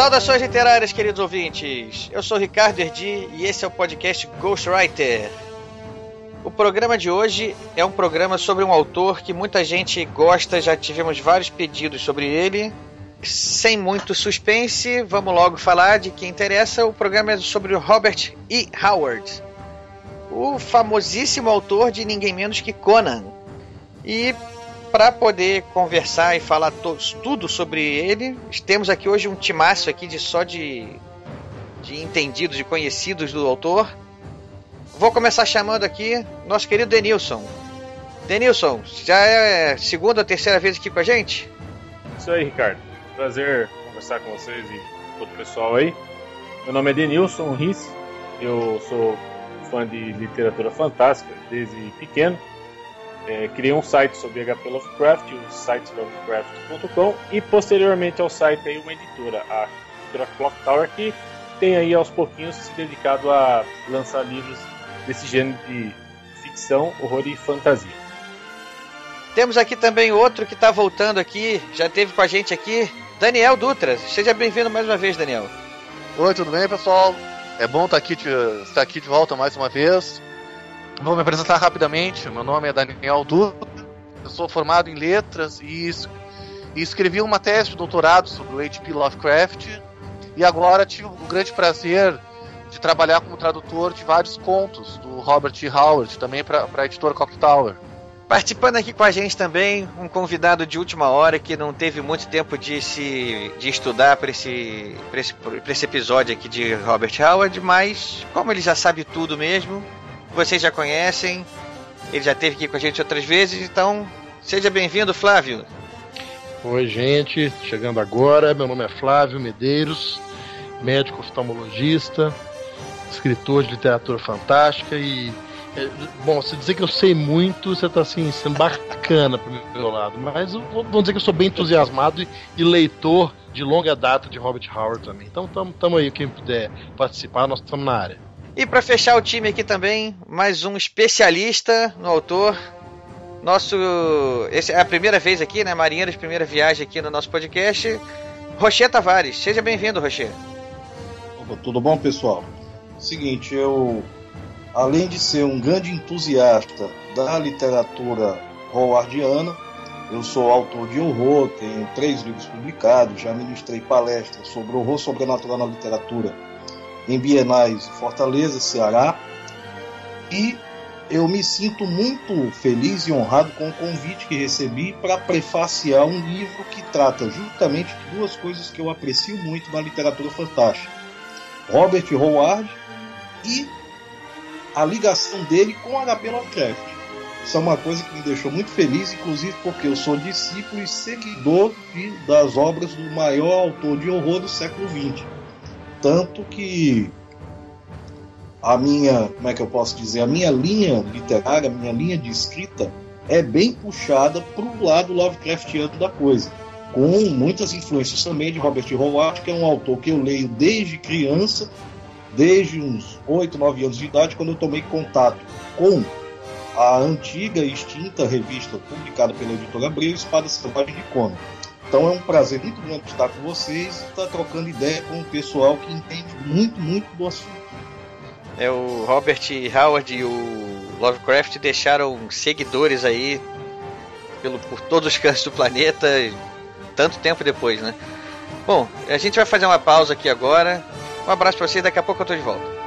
Saudações literárias, queridos ouvintes. Eu sou Ricardo Erdi e esse é o podcast Ghostwriter. O programa de hoje é um programa sobre um autor que muita gente gosta, já tivemos vários pedidos sobre ele. Sem muito suspense, vamos logo falar de quem interessa. O programa é sobre Robert E. Howard, o famosíssimo autor de ninguém menos que Conan. E para poder conversar e falar todos, tudo sobre ele, temos aqui hoje um timaço aqui de só de, de entendidos e conhecidos do autor. Vou começar chamando aqui nosso querido Denilson. Denilson, já é segunda ou terceira vez aqui com a gente? Isso aí, Ricardo. Prazer conversar com vocês e todo o pessoal aí. Meu nome é Denilson Riss, eu sou fã de literatura fantástica desde pequeno é, criei um site sobre HP Lovecraft, o site lovecraft.com e posteriormente ao site aí uma editora, a editora Clock Tower, que tem aí aos pouquinhos se dedicado a lançar livros desse gênero de ficção, horror e fantasia. Temos aqui também outro que está voltando aqui, já teve com a gente aqui, Daniel Dutra. Seja bem-vindo mais uma vez, Daniel. Oi, tudo bem, pessoal? É bom estar aqui de, estar aqui de volta mais uma vez. Vou me apresentar rapidamente. Meu nome é Daniel Dutra. Eu sou formado em letras e, escrevi uma tese de doutorado sobre o H.P. Lovecraft. E agora tive o grande prazer de trabalhar como tradutor de vários contos do Robert E. Howard, também para a editora Cock Tower. Participando aqui com a gente também, um convidado de última hora que não teve muito tempo de se de estudar para esse, esse, esse episódio aqui de Robert Howard, mas como ele já sabe tudo mesmo, vocês já conhecem, ele já esteve aqui com a gente outras vezes, então seja bem-vindo, Flávio. Oi, gente, chegando agora. Meu nome é Flávio Medeiros, médico oftalmologista, escritor de literatura fantástica e. É, bom, se dizer que eu sei muito, você está assim, sendo bacana pro meu lado, mas vou dizer que eu sou bem entusiasmado e, e leitor de longa data de Robert Howard também. Então, tamo aí, quem puder participar, nós estamos na área. E para fechar o time aqui também, mais um especialista no autor. Nosso. Essa é a primeira vez aqui, né? Marinheiros, primeira viagem aqui no nosso podcast. Rocher Tavares. Seja bem-vindo, Rocher. Tudo bom, pessoal? Seguinte, eu. Além de ser um grande entusiasta da literatura howardiana, eu sou autor de horror, tenho três livros publicados, já ministrei palestras sobre horror sobrenatural na literatura em bienais Fortaleza, Ceará. E eu me sinto muito feliz e honrado com o convite que recebi para prefaciar um livro que trata justamente de duas coisas que eu aprecio muito na literatura fantástica: Robert Howard e a ligação dele com H.P. Lovecraft. Isso é uma coisa que me deixou muito feliz, inclusive porque eu sou discípulo e seguidor de, das obras do maior autor de horror do século XX. Tanto que a minha, como é que eu posso dizer, a minha linha literária, a minha linha de escrita é bem puxada para o lado Lovecraftiano da coisa, com muitas influências também de Robert Howard, que é um autor que eu leio desde criança, desde uns 8, 9 anos de idade, quando eu tomei contato com a antiga e extinta revista publicada pela editora Abril, Espada Selvagem de Conan. Então é um prazer muito grande estar com vocês e estar trocando ideia com o pessoal que entende muito, muito do assunto. É, o Robert Howard e o Lovecraft deixaram seguidores aí pelo, por todos os cantos do planeta, tanto tempo depois, né? Bom, a gente vai fazer uma pausa aqui agora. Um abraço para vocês, daqui a pouco eu tô de volta.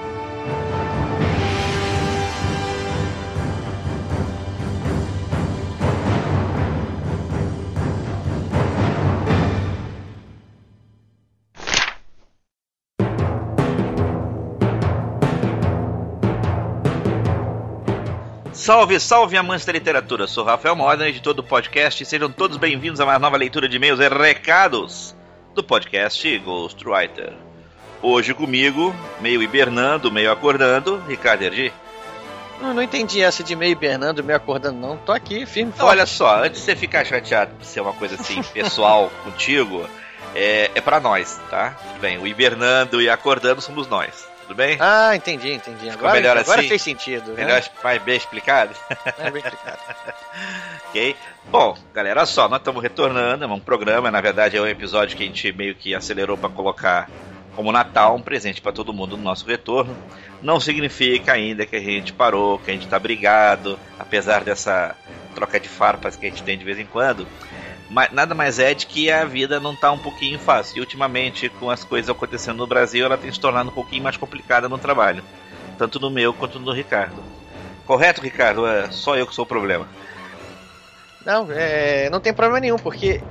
Salve, salve amantes da literatura. Sou Rafael Modena, editor do podcast, sejam todos bem-vindos a mais nova leitura de e-mails e recados do podcast Ghostwriter. Hoje comigo, meio hibernando, meio acordando, Ricardo Erdi. Não, não entendi essa de meio hibernando, meio acordando, não. Tô aqui, firme Então, olha só, antes de você ficar chateado por ser uma coisa assim pessoal contigo, é, é para nós, tá? Tudo bem, o hibernando e acordando somos nós. Tudo bem? Ah, entendi, entendi. Ficou Agora, melhor agora assim? fez sentido. né? Melhor, mais bem explicado? É bem explicado. ok? Bom, galera, olha só, nós estamos retornando, é um programa, na verdade é um episódio que a gente meio que acelerou para colocar como Natal, um presente para todo mundo no nosso retorno. Não significa ainda que a gente parou, que a gente está brigado, apesar dessa troca de farpas que a gente tem de vez em quando. Nada mais é de que a vida não está um pouquinho fácil. E ultimamente, com as coisas acontecendo no Brasil, ela tem se tornado um pouquinho mais complicada no trabalho. Tanto no meu quanto no do Ricardo. Correto, Ricardo? É só eu que sou o problema. Não, é, não tem problema nenhum, porque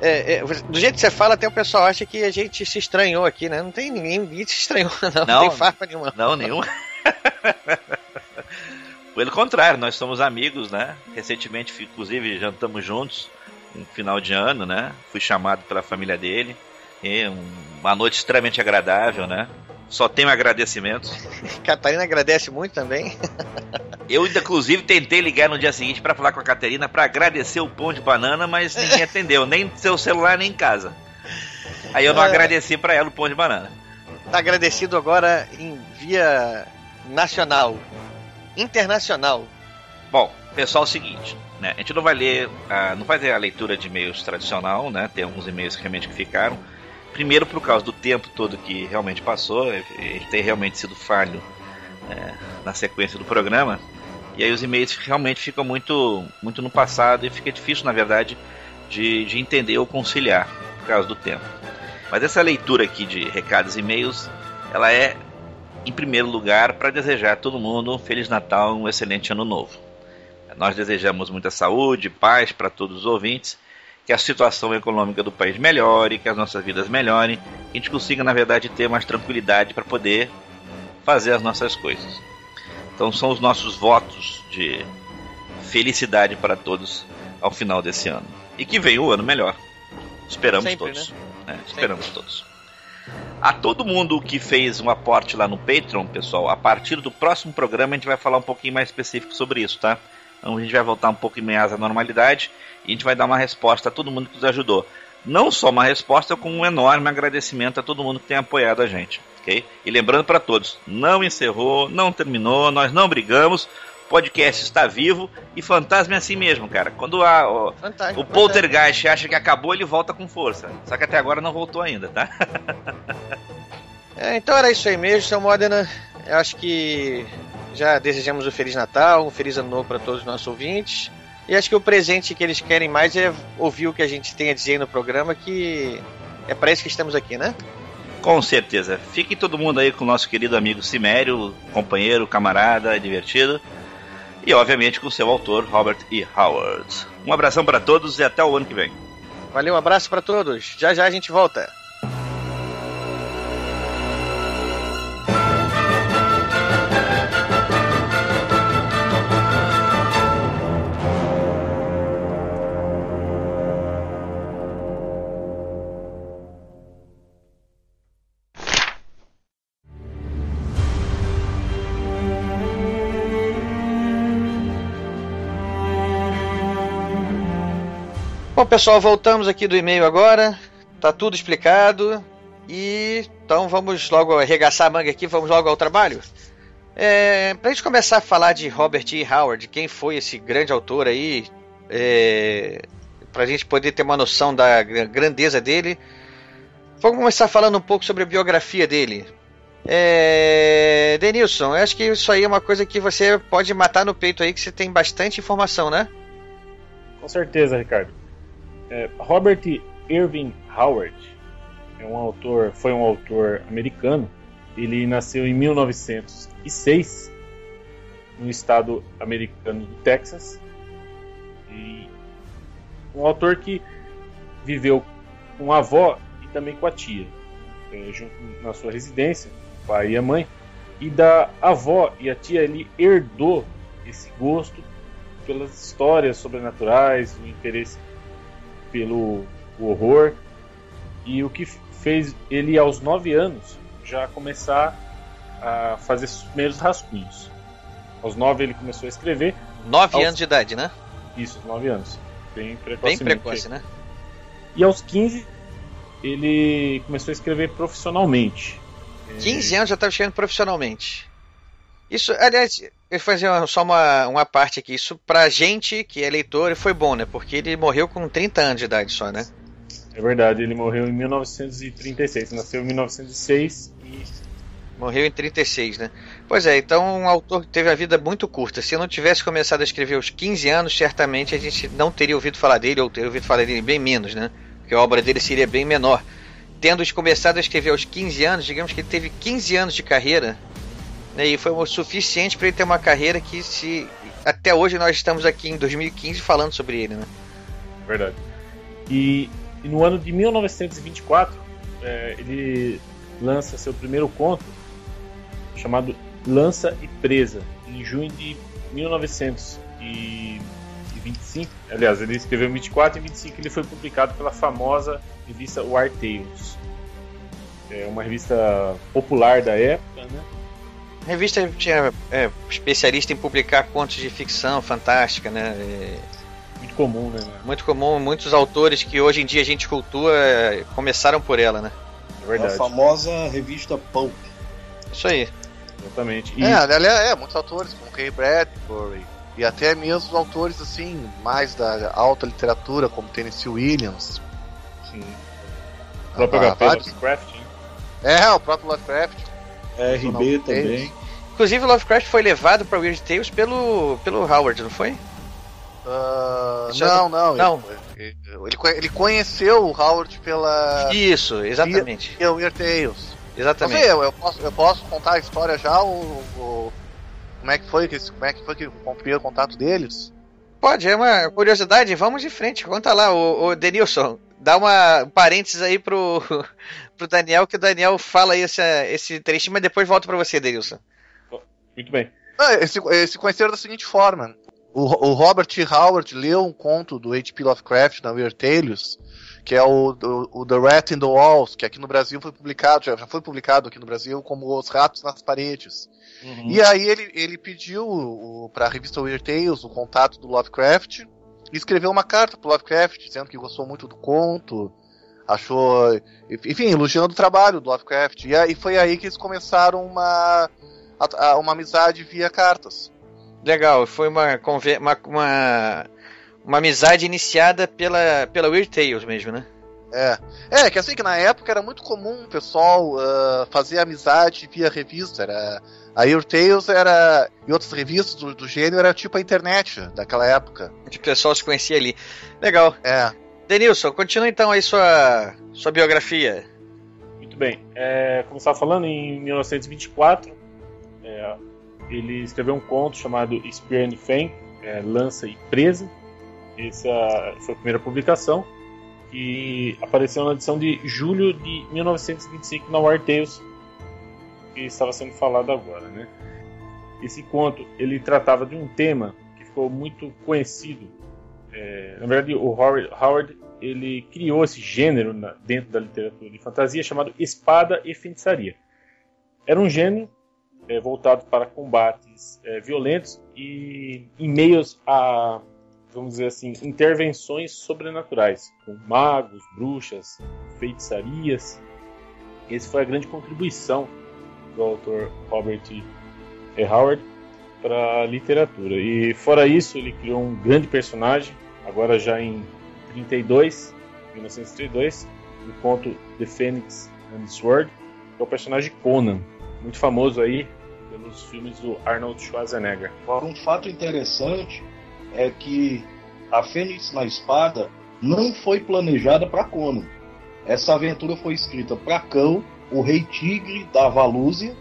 é, é, do jeito que você fala, até o pessoal acha que a gente se estranhou aqui, né? Não tem ninguém, ninguém se estranhou, não. Não, Não. tem farpa nenhuma. Não, nenhum. Pelo contrário, nós somos amigos, né? Recentemente, inclusive, jantamos juntos, um final de ano, né? Fui chamado pela família dele. E um- uma noite extremamente agradável, né? Só tenho agradecimentos. Catarina agradece muito também. Eu, inclusive, tentei ligar no dia seguinte para falar com a Caterina para agradecer o pão de banana, mas ninguém atendeu, nem seu celular, nem em casa. Aí eu não É. agradeci para ela o pão de banana. Tá agradecido agora em via nacional, internacional. Bom, pessoal, é o seguinte, né? A gente não vai ler, ah, não vai ter a leitura de e-mails tradicional, né? Tem alguns e-mails que realmente ficaram. Primeiro por causa do tempo todo que realmente passou, ele tem realmente sido falho é, na sequência do programa. E aí os e-mails realmente ficam muito, muito no passado e fica difícil, na verdade, de, de entender ou conciliar por causa do tempo. Mas essa leitura aqui de recados e e-mails, ela é, em primeiro lugar, para desejar a todo mundo um Feliz Natal um excelente Ano Novo. Nós desejamos muita saúde, paz para todos os ouvintes, que a situação econômica do país melhore, que as nossas vidas melhorem, que a gente consiga, na verdade, ter mais tranquilidade para poder fazer as nossas coisas. Então são os nossos votos de felicidade para todos ao final desse ano. E que venha o ano melhor. Esperamos Sempre, todos. É, esperamos todos. A todo mundo que fez um aporte lá no Patreon, pessoal, a partir do próximo programa a gente vai falar um pouquinho mais específico sobre isso, tá? Então a gente vai voltar um pouco mais à normalidade e a gente vai dar uma resposta a todo mundo que nos ajudou. Não só uma resposta, como um enorme agradecimento a todo mundo que tem apoiado a gente, ok? E lembrando para todos, não encerrou, não terminou, nós não brigamos, o podcast está vivo e fantasma é assim mesmo, cara. Quando a, o, Fantástico. o poltergeist acha que acabou, ele volta com força. Só que até agora não voltou ainda, tá? É, então era isso aí mesmo, seu Modena. Eu acho que já desejamos um Feliz Natal, um Feliz Ano Novo para todos os nossos ouvintes. E acho que o presente que eles querem mais é ouvir o que a gente tem a dizer no programa, que é para isso que estamos aqui, né? Com certeza. Fique todo mundo aí com o nosso querido amigo Cimério, companheiro, camarada, divertido. E obviamente com o seu autor, Robert E. Howard. Um abração para todos e até o ano que vem. Valeu, um abraço para todos. Já já a gente volta. Bom, pessoal, voltamos aqui do e-mail agora. Tá tudo explicado. E então vamos logo arregaçar a manga aqui, vamos logo ao trabalho. É, pra gente começar a falar de Robert E. Howard, quem foi esse grande autor aí, é, pra gente poder ter uma noção da gra- grandeza dele, vamos começar falando um pouco sobre a biografia dele. É, Denilson, eu acho que isso aí é uma coisa que você pode matar no peito aí, que você tem bastante informação, né? Com certeza, Ricardo. É, Robert Irving Howard é um autor, foi um autor americano. Ele nasceu em 1906 no estado americano do Texas. E um autor que viveu com a avó e também com a tia, é, junto na sua residência, pai e a mãe. E da avó e a tia ele herdou esse gosto pelas histórias sobrenaturais, o interesse pelo horror e o que fez ele aos 9 anos já começar a fazer os primeiros rascunhos. Aos 9 ele começou a escrever. 9 aos... anos de idade, né? Isso, 9 anos. Bem precoce. Bem precoce, né? E aos 15 ele começou a escrever profissionalmente. 15 anos já estava escrevendo profissionalmente. Isso, aliás, eu vou fazer só uma, uma parte aqui. Isso pra gente que é leitor foi bom, né? Porque ele morreu com 30 anos de idade só, né? É verdade, ele morreu em 1936. Nasceu em 1906 e. Morreu em 36, né? Pois é, então um autor que teve a vida muito curta. Se eu não tivesse começado a escrever aos 15 anos, certamente a gente não teria ouvido falar dele, ou teria ouvido falar dele bem menos, né? Porque a obra dele seria bem menor. Tendo começado a escrever aos 15 anos, digamos que ele teve 15 anos de carreira, né? E foi o suficiente para ele ter uma carreira que se até hoje nós estamos aqui em 2015 falando sobre ele, né? Verdade. E, e no ano de 1924 é, ele lança seu primeiro conto chamado Lança e Presa em junho de 1925. Aliás, ele escreveu em 24 e 25 ele foi publicado pela famosa revista War Tales. É uma revista popular da época, né? A revista tinha é, especialista em publicar contos de ficção fantástica, né? É, muito comum, né? Muito comum. Muitos autores que hoje em dia a gente cultua é, começaram por ela, né? É verdade. A famosa revista Pulp. Isso aí. Exatamente. E... É, aliás, é, muitos autores, como Ray Bradbury, e até mesmo autores assim, mais da alta literatura, como Tennessee Williams. Sim. O próprio Ah, HP vários. Lovecraft, hein? É, o próprio Lovecraft. RB também. Inclusive, Lovecraft foi levado para Weird Tales pelo, pelo Howard, não foi? É não, não. não. Ele, ele, conhe- ele conheceu o Howard pela. Isso, exatamente. Via Weird Tales. Exatamente. sei, eu, eu posso, eu posso contar a história já? O, o- como é que foi como é que foi que o primeiro contato deles? Pode, é uma curiosidade. Vamos de frente. Conta lá, o, o Denilson. Dá uma um parênteses aí pro, pro Daniel, que o Daniel fala aí esse, esse trechinho, mas depois volta pra você, Denilson. Muito bem. Ah, se- conheceram da seguinte forma. O, o Robert T. Howard leu um conto do H.P. Lovecraft na Weird Tales, que é o, o, o The Rat in the Walls, que aqui no Brasil foi publicado, já, já foi publicado aqui no Brasil como Os Ratos nas Paredes. E aí ele, ele pediu o, pra revista Weird Tales o contato do Lovecraft e escreveu uma carta pro Lovecraft dizendo que gostou muito do conto, achou, enfim, elogiando o trabalho do Lovecraft. E foi aí que eles começaram uma, uma amizade via cartas. Legal, foi uma, uma, uma, uma amizade iniciada pela, pela Weird Tales mesmo, né? É. É, que assim, que na época era muito comum o pessoal ah, fazer amizade via revista. Era, a Your Tales era. E outras revistas do, do gênero era tipo a internet daquela época. O pessoal se conhecia ali. Legal. É. Denilson, continua então aí sua, sua biografia. Muito bem. É, como estava falando, em 1924, é, ele escreveu um conto chamado Spear and Fang, é, Lança e Presa. Essa foi a primeira publicação, que apareceu na edição de julho de 1925 na War Tales, que estava sendo falado agora. Né? Esse conto ele tratava de um tema que ficou muito conhecido. É, na verdade, o Howard, Howard ele criou esse gênero na- dentro da literatura de fantasia chamado espada e feitiçaria. Era um gênero é, voltado para combates é, violentos e em meios a, vamos dizer assim, intervenções sobrenaturais, com magos, bruxas, feitiçarias. Essa foi a grande contribuição do autor Robert E. Howard para a literatura. E fora isso, ele criou um grande personagem, agora já em 32, 1932, no conto The Phoenix and the Sword, que é o personagem Conan, muito famoso aí pelos filmes do Arnold Schwarzenegger. Um fato interessante é que a Fênix na Espada não foi planejada para Conan. Essa aventura foi escrita para Cão, o rei tigre da Valúzia,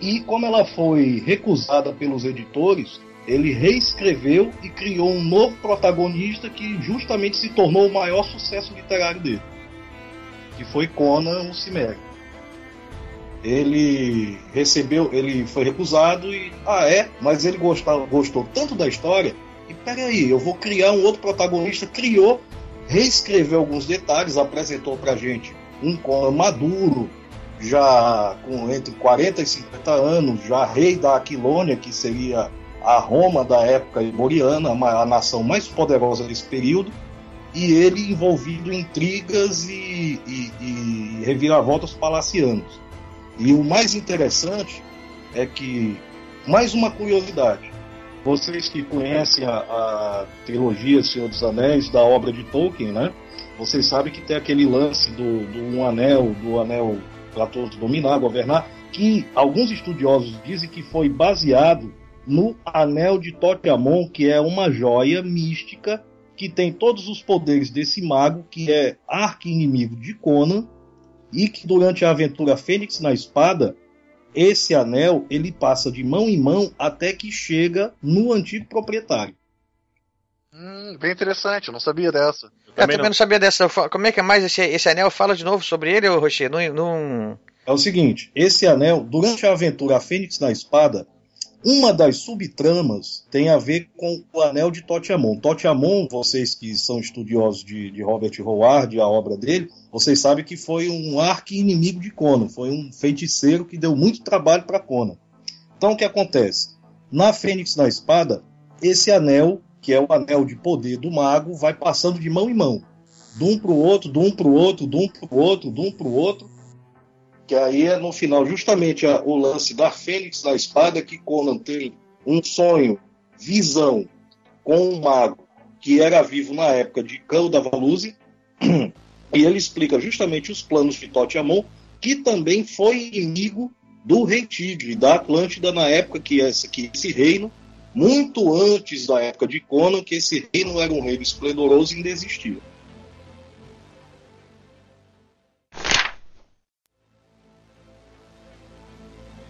e como ela foi recusada pelos editores, ele reescreveu e criou um novo protagonista que justamente se tornou o maior sucesso literário dele, que foi Conan o Cimério. ele recebeu, ele foi recusado e ah é, mas ele gostou, gostou tanto da história e peraí, eu vou criar um outro protagonista, criou, reescreveu alguns detalhes, apresentou pra gente um Conan maduro, já com entre 40 e 50 anos, já rei da Aquilônia, que seria a Roma da época iboriana, a nação mais poderosa desse período, e ele envolvido em intrigas e, e, e reviravoltas palacianos. E o mais interessante é que, mais uma curiosidade, vocês que conhecem a, a trilogia Senhor dos Anéis, da obra de Tolkien, né? Vocês sabem que tem aquele lance do, do um anel, do anel para todos dominar, governar, que alguns estudiosos dizem que foi baseado no anel de Totiamon, que é uma joia mística que tem todos os poderes desse mago, que é arqui-inimigo de Conan, e que durante a aventura Fênix na Espada, esse anel ele passa de mão em mão até que chega no antigo proprietário. Hum, bem interessante, eu não sabia dessa. Eu também, eu também não. não. sabia dessa. Como é que é mais esse, esse anel? Fala de novo sobre ele, Rocher. Não, não... É o seguinte: esse anel, durante a aventura Fênix na Espada, uma das subtramas tem a ver com o Anel de Totiamon. Totiamon, vocês que são estudiosos de, de Robert Howard, a obra dele, vocês sabem que foi um arqui-inimigo de Conan, foi um feiticeiro que deu muito trabalho para Conan. Então o que acontece? Na Fênix na Espada, esse anel, que é o anel de poder do mago, vai passando de mão em mão. De um para o outro, de um para o outro, de um para o outro, de um para o outro, que aí é no final justamente a, o lance da Fênix da espada, que Conan tem um sonho, visão com um mago que era vivo na época de Cão da Valuze, e ele explica justamente os planos de Totiamon, que também foi inimigo do Rei Tigre, da Atlântida, na época que esse, que esse reino, muito antes da época de Conan, que esse reino era um reino esplendoroso e ainda existia.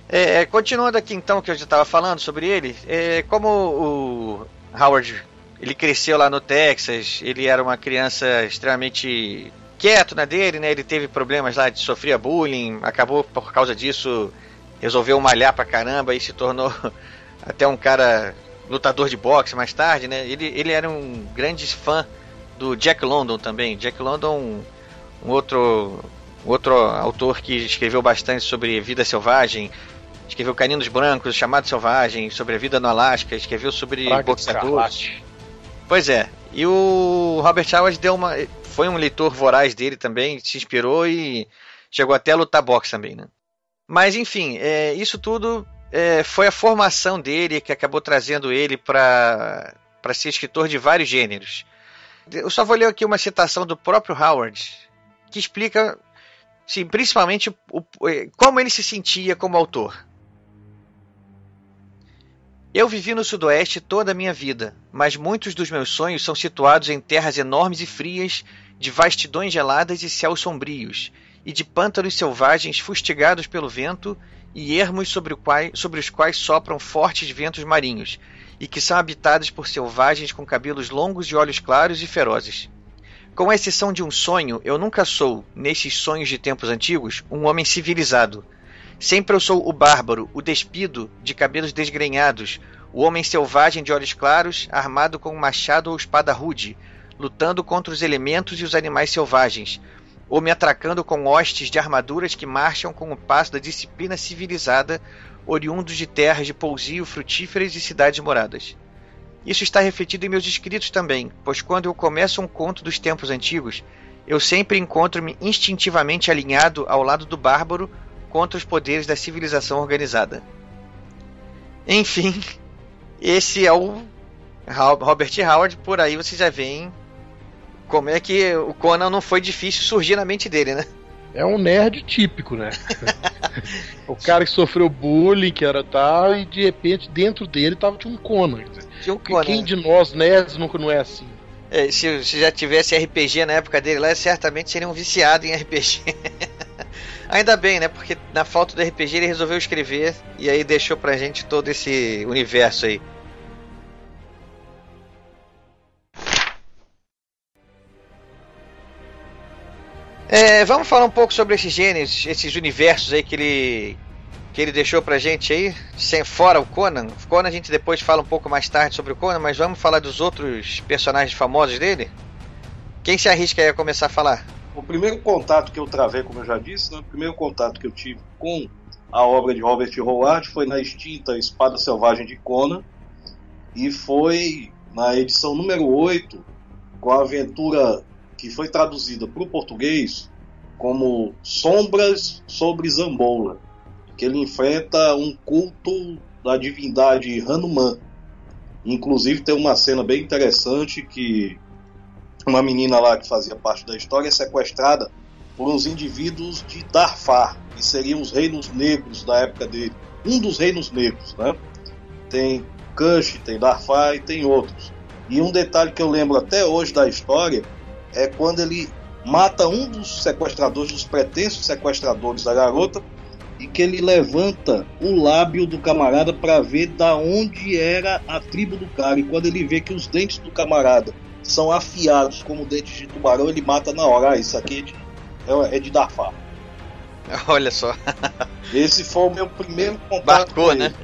É, é, continuando aqui então que eu já estava falando sobre ele, é, como o Howard ele cresceu lá no Texas, ele era uma criança extremamente quieto na dele, né? Ele teve problemas lá de sofrer bullying, acabou por causa disso resolveu malhar pra caramba e se tornou até um cara lutador de boxe mais tarde, né? Ele, ele era um grande fã do Jack London também. Jack London, um, um outro outro autor que escreveu bastante sobre vida selvagem, escreveu Caninos Brancos, Chamado Selvagem, sobre a vida no Alasca, escreveu sobre boxeadores. Pois é. E o Robert Howard deu uma, foi um leitor voraz dele também, se inspirou e chegou até a lutar boxe também, né? Mas enfim, é, isso tudo é, foi a formação dele que acabou trazendo ele para para ser escritor de vários gêneros. Eu só vou ler aqui uma citação do próprio Howard que explica, sim, principalmente o, como ele se sentia como autor. Eu vivi no Sudoeste toda a minha vida, mas muitos dos meus sonhos são situados em terras enormes e frias, de vastidões geladas e céus sombrios, e de pântanos selvagens fustigados pelo vento e ermos sobre, quais, sobre os quais sopram fortes ventos marinhos, e que são habitados por selvagens com cabelos longos e olhos claros e ferozes. Com exceção de um sonho, eu nunca sou, nesses sonhos de tempos antigos, um homem civilizado Sempre eu sou o bárbaro, o despido, de cabelos desgrenhados, o homem selvagem de olhos claros, armado com um machado ou espada rude, lutando contra os elementos e os animais selvagens, ou me atracando com hostes de armaduras que marcham com o passo da disciplina civilizada, oriundos de terras de pousio frutíferas e cidades moradas. Isso está refletido em meus escritos também, pois quando eu começo um conto dos tempos antigos, eu sempre encontro-me instintivamente alinhado ao lado do bárbaro contra os poderes da civilização organizada. Enfim, esse é o Robert Howard, por aí você já vê como é que o Conan não foi difícil surgir na mente dele, né? É um nerd típico, né? o cara que sofreu bullying, que era tal, e de repente dentro dele tava tinha um Conan. Tinha um Conan. Quem de nós nerds nunca não é assim? É, se, se já tivesse RPG na época dele lá, certamente seria um viciado em RPG. Ainda bem, né? Porque na falta do RPG ele resolveu escrever e aí deixou pra gente todo esse universo aí. É, vamos falar um pouco sobre esses gêneros, esses universos aí que ele que ele deixou pra gente aí, sem fora o Conan. O Conan a gente depois fala um pouco mais tarde sobre o Conan, mas vamos falar dos outros personagens famosos dele? Quem se arrisca aí a começar a falar? O primeiro contato que eu travei, como eu já disse, né, o primeiro contato que eu tive com a obra de Robert Howard foi na extinta Espada Selvagem de Conan e foi na edição número 8 com a aventura que foi traduzida para o português como Sombras sobre Zambola, que ele enfrenta um culto da divindade Hanuman. Inclusive tem uma cena bem interessante que uma menina lá que fazia parte da história é sequestrada por uns indivíduos de Darfar, que seriam os reinos negros da época dele. Um dos reinos negros, né? Tem Kush, tem Darfar e tem outros. E um detalhe que eu lembro até hoje da história é quando ele mata um dos sequestradores, dos pretensos sequestradores da garota, e que ele levanta o lábio do camarada para ver da onde era a tribo do cara. E quando ele vê que os dentes do camarada são afiados como dentes de tubarão, ele mata na hora. Ah, isso aqui é de, é, de Darfar. Olha só. Esse foi o meu primeiro contato Marcou, com ele. né?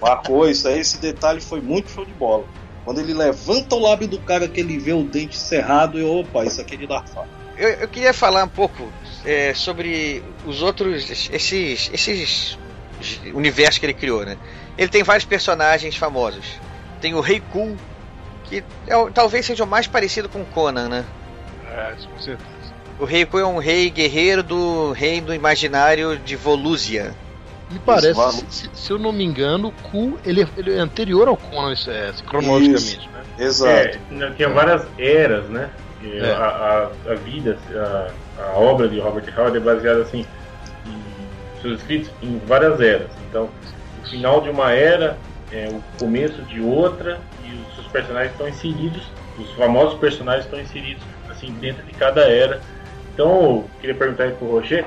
Marcou isso aí, esse detalhe foi muito show de bola. Quando ele levanta o lábio do cara que ele vê o dente cerrado, e opa, isso aqui é de Darfar. Eu, eu queria falar um pouco é, sobre os outros, esses, esses universos que ele criou, né? Ele tem vários personagens famosos. Tem o Rei Kul, que é, talvez seja o mais parecido com Conan, né? É, isso com certeza. O Rei Kul é um rei guerreiro do reino imaginário de Volúzia. Me parece, se, se eu não me engano, o Ku ele, ele é anterior ao Conan, isso é, cronologicamente, né? Exato. É, tinha várias eras, né? É. A, a, a vida, a, a obra de Robert Howard é baseada assim, em seus escritos em várias eras. Então, o final de uma era é o começo de outra os personagens estão inseridos, os famosos personagens estão inseridos assim dentro de cada era. Então, queria perguntar aí pro Roger,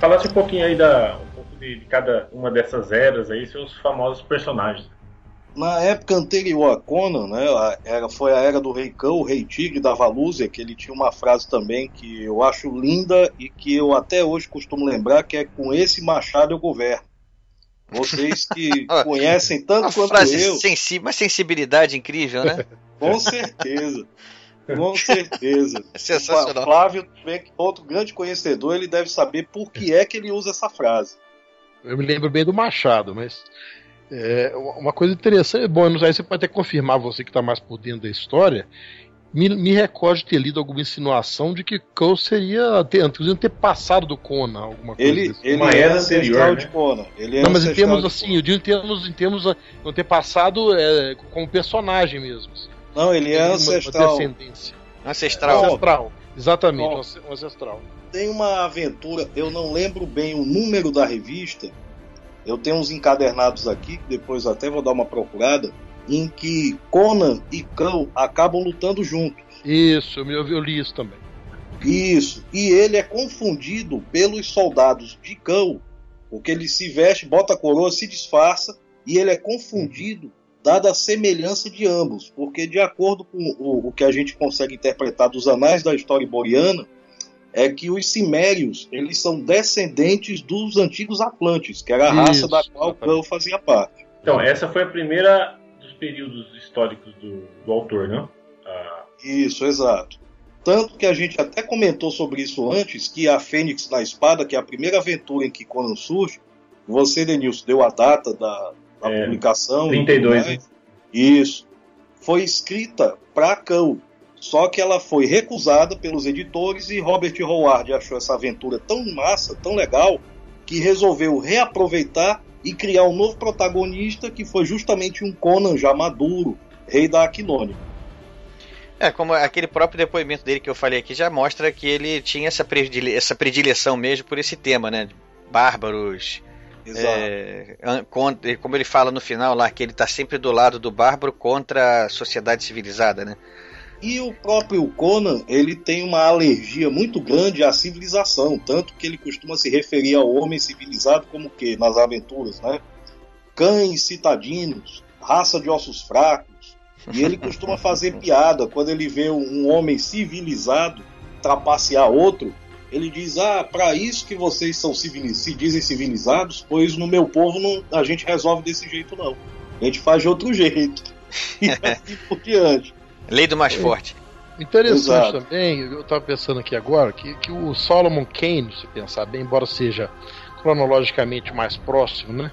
falasse um pouquinho aí da um pouco de, de cada uma dessas eras aí, seus famosos personagens. Na época anterior a Conan, né, a- era, foi a era do Rei Cão, o Rei Tigre da Valúzia, que ele tinha uma frase também que eu acho linda e que eu até hoje costumo lembrar, que é com esse machado eu governo. Vocês que conhecem Uma tanto quanto frase eu, sensi uma sensibilidade incrível, né? com certeza. Com certeza. Sensacional. Flávio, também, que outro grande conhecedor, ele deve saber por que é que ele usa essa frase. Eu me lembro bem do Machado, mas é, uma coisa interessante, bom, não sei, você pode até confirmar, você que está mais por dentro da história, me, me recordo de ter lido alguma insinuação de que Cole seria, ter, inclusive ter passado do Conan, alguma coisa Ele, desse ele Uma é era ancestral anterior, de né? Conan. Ele é Não, mas em termos de assim, eu digo em termos, em termos a- não ter passado é, como personagem mesmo. assim. Não, ele é ancestral. Uma descendência. Ancestral. Ancestral. Exatamente, um ancestral. Tem uma aventura, eu não lembro bem o número da revista. Eu tenho uns encadernados aqui, que depois até vou dar uma procurada, em que Conan e Cão acabam lutando juntos. Isso, eu, me- eu li isso também. Isso. E ele é confundido pelos soldados de Cão, porque ele se veste, bota a coroa, se disfarça, e ele é confundido, dada a semelhança de ambos. Porque, de acordo com o, o que a gente consegue interpretar dos anais da história iboriana, é que os Cimérios eles são descendentes dos antigos Atlantes, que era a raça Isso, da qual. Cão fazia parte. Então, essa foi a primeira períodos históricos do, do autor, não? Ah, Isso, exato. Tanto que a gente até comentou sobre isso antes, que a Fênix na Espada, que é a primeira aventura em que Conan surge, você, Denilson, deu a data da, da É, publicação. e 32, tudo mais. Isso. Foi escrita para Cão. Só que ela foi recusada pelos editores e Robert Howard achou essa aventura tão massa, tão legal, que resolveu reaproveitar e criar um novo protagonista que foi justamente um Conan já maduro, rei da Aquilônia. É, como aquele próprio depoimento dele que eu falei aqui já mostra que ele tinha essa, predile essa predileção mesmo por esse tema, né? Bárbaros. Exato. é, como ele fala no final lá, que ele tá sempre do lado do bárbaro contra a sociedade civilizada, né? E o próprio Conan, ele tem uma alergia muito grande à civilização, tanto que ele costuma se referir ao homem civilizado como que nas aventuras, né? Cães citadinos, raça de ossos fracos. E ele costuma fazer piada quando ele vê um homem civilizado trapacear outro, ele diz: Ah, para isso que vocês são civiliz se dizem civilizados, pois no meu povo não, a gente resolve desse jeito, não. A gente faz de outro jeito. E assim por diante. Lei do mais forte. Interessante Exato. também, eu estava pensando aqui agora, que, que o Solomon Kane, se pensar bem, embora seja cronologicamente mais próximo, né?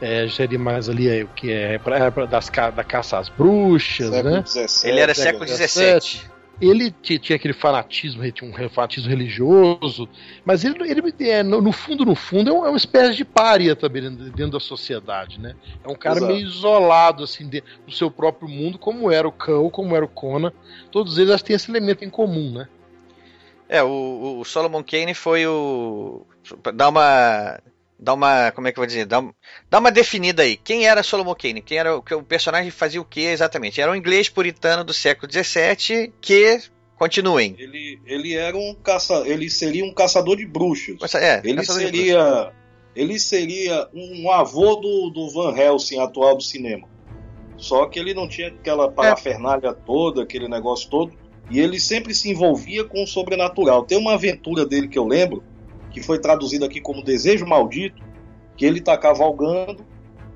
É, seria mais ali é, o que é pra, pra- das, da caça às bruxas, Século né? XVII, Ele era século século XVII. Ele ti- tinha aquele fanatismo, um fanatismo religioso, mas ele, ele é, no, fundo, no fundo, é, é uma espécie de pária também dentro, dentro da sociedade, né? É um cara Exato. meio isolado, assim, de- do seu próprio mundo, como era o Cão, como era o Conan. Todos eles acho que têm esse elemento em comum, né? É, o, o Solomon Kane foi o. Dá uma. Dá uma. Como é que eu vou dizer? Dá, dá uma definida aí. Quem era Solomon Kane? Quem era o, o personagem fazia o que exatamente? Era um inglês puritano do século XVII que. Continuem. Ele, ele era um caça, ele seria um caçador de bruxas. É, Ele seria, ele seria um avô do, do Van Helsing atual do cinema. Só que ele não tinha aquela parafernália toda, aquele negócio todo, e ele sempre se envolvia com o sobrenatural. Tem uma aventura dele que eu lembro, que foi traduzida aqui como Desejo Maldito, que ele está cavalgando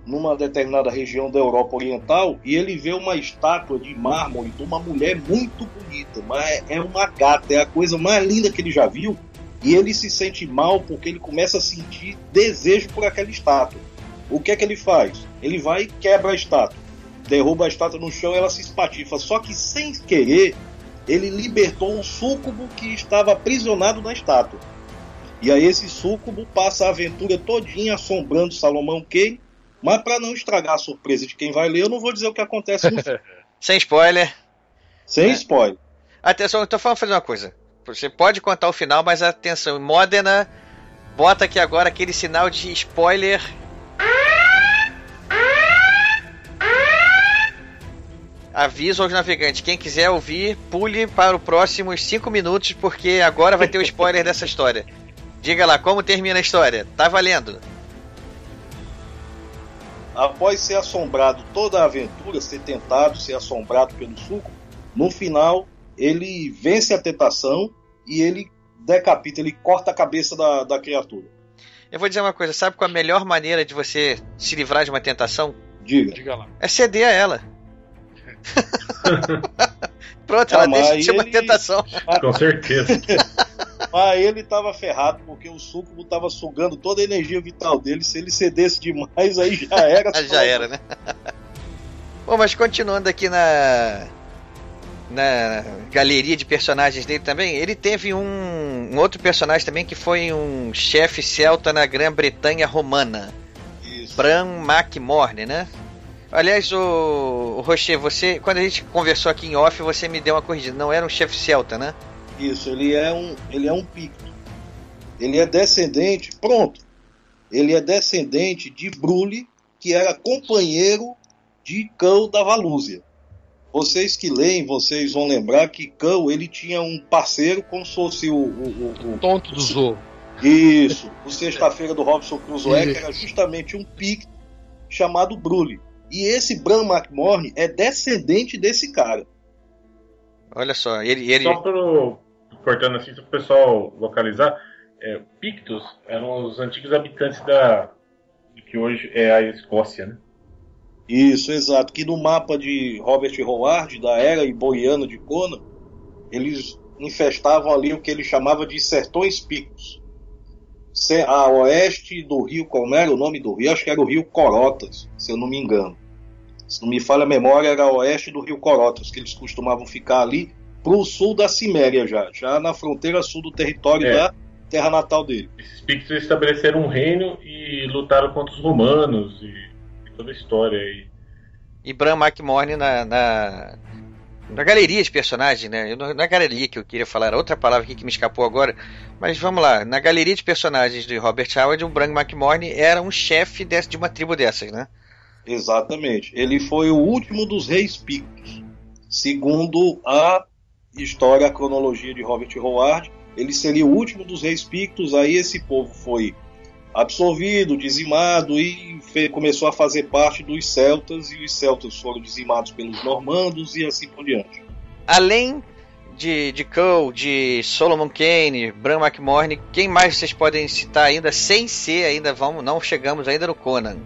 numa determinada região da Europa Oriental e ele vê uma estátua de mármore de uma mulher muito bonita, mas é uma gata, é a coisa mais linda que ele já viu. E ele se sente mal porque ele começa a sentir desejo por aquela estátua. O que é que ele faz? Ele vai e quebra a estátua, derruba a estátua no chão e ela se espatifa. Só que sem querer, ele libertou um súcubo que estava aprisionado na estátua. E aí esse súcubo passa a aventura todinha assombrando Salomão Kane. Mas para não estragar a surpresa de quem vai ler, eu não vou dizer o que acontece no filme. Sem spoiler. Sem É. spoiler. Atenção, eu tô falando fazer uma coisa. Você pode contar o final, mas atenção, Modena, bota aqui agora aquele sinal de spoiler. Aviso aos navegantes, quem quiser ouvir, pule para os próximos 5 minutos, porque agora vai ter o spoiler dessa história. Diga lá, como termina a história? Tá valendo. Após ser assombrado toda a aventura, ser tentado, ser assombrado pelo suco, no final ele vence a tentação e ele decapita, ele corta a cabeça da, da criatura. Eu vou dizer uma coisa, sabe qual é a melhor maneira de você se livrar de uma tentação? Diga. Diga lá. É ceder a ela. Pronto, Ah, ela deixa de ser uma ele- tentação. Com certeza. Mas ele estava ferrado porque o sucubo estava sugando toda a energia vital dele. Se ele cedesse demais, aí já era. Já era, né? Bom, mas continuando aqui na na galeria de personagens dele também, ele teve um, um outro personagem também que foi um chefe celta na Grã-Bretanha romana, Isso. Bran MacMorne, né? Aliás, o, o Rocher, você, quando a gente conversou aqui em off, você me deu uma corrigida. Não era um chefe celta, né? Isso, ele é um, ele é um picto. Ele é descendente, pronto. Ele é descendente de Brule, que era companheiro de Cão da Valúzia. Vocês que leem, vocês vão lembrar que Cão ele tinha um parceiro como se fosse o, o, o- o- Tonto do Zorro. isso, o sexta-feira do Robson Crusoe, que era justamente um picto chamado Brule. E esse Bran McMorne é descendente desse cara. Olha só, ele, ele Só pro, cortando assim, para o pessoal localizar, é, Pictos eram os antigos habitantes da que hoje é a Escócia, né? Isso, exato. Que no mapa de Robert Howard, da era iboriana de Conan, eles infestavam ali o que ele chamava de sertões pictos. Se- A oeste do rio, como era o nome do rio? Acho que era o rio Corotas, se eu não me engano. Se não me falha a memória, era a oeste do rio Corotas, que eles costumavam ficar ali pro sul da Ciméria já, já na fronteira sul do território É. da terra natal dele. Esses Pictos estabeleceram um reino e lutaram contra os romanos e, e toda a história aí. e Bran McMorne na, na, na galeria de personagens, né? Eu Não é galeria que eu queria falar, era outra palavra aqui que me escapou agora. Mas vamos lá, na galeria de personagens de Robert Howard, o Bran McMorne era um chefe desse- de uma tribo dessas, né? Exatamente. Ele foi o último dos reis pictos. Segundo a história, a cronologia de Robert Howard, ele seria o último dos reis pictos. Aí esse povo foi absorvido, dizimado e fe- começou a fazer parte dos celtas. E os celtas foram dizimados pelos normandos e assim por diante. Além de, de Cole, de Solomon Kane, Bram McMorne, quem mais vocês podem citar ainda sem ser ainda vamos não chegamos ainda no Conan.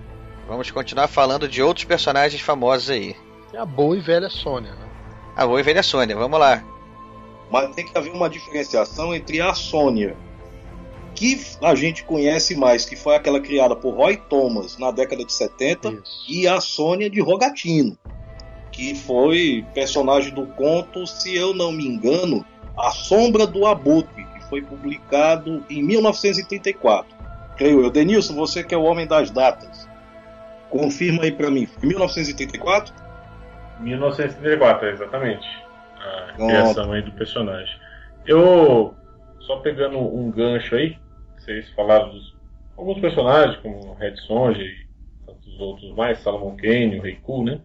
Vamos continuar falando de outros personagens famosos aí. É a boa e velha Sônia, né? A boa e velha Sônia, vamos lá. Mas tem que haver uma diferenciação entre a Sônia, que a gente conhece mais, que foi aquela criada por Roy Thomas na década de 70, Isso. e a Sônia de Rogatino, que foi personagem do conto, se eu não me engano, A Sombra do Abutre, que foi publicado em 1934. Creio eu. Denilson, você que é o homem das datas, confirma aí pra mim. 1934? 1934, exatamente. A criação aí do personagem. Eu, só pegando um gancho aí, vocês falaram dos alguns personagens, como Red Sonja e tantos outros mais, Salomon Kane, o Rei Ku, né?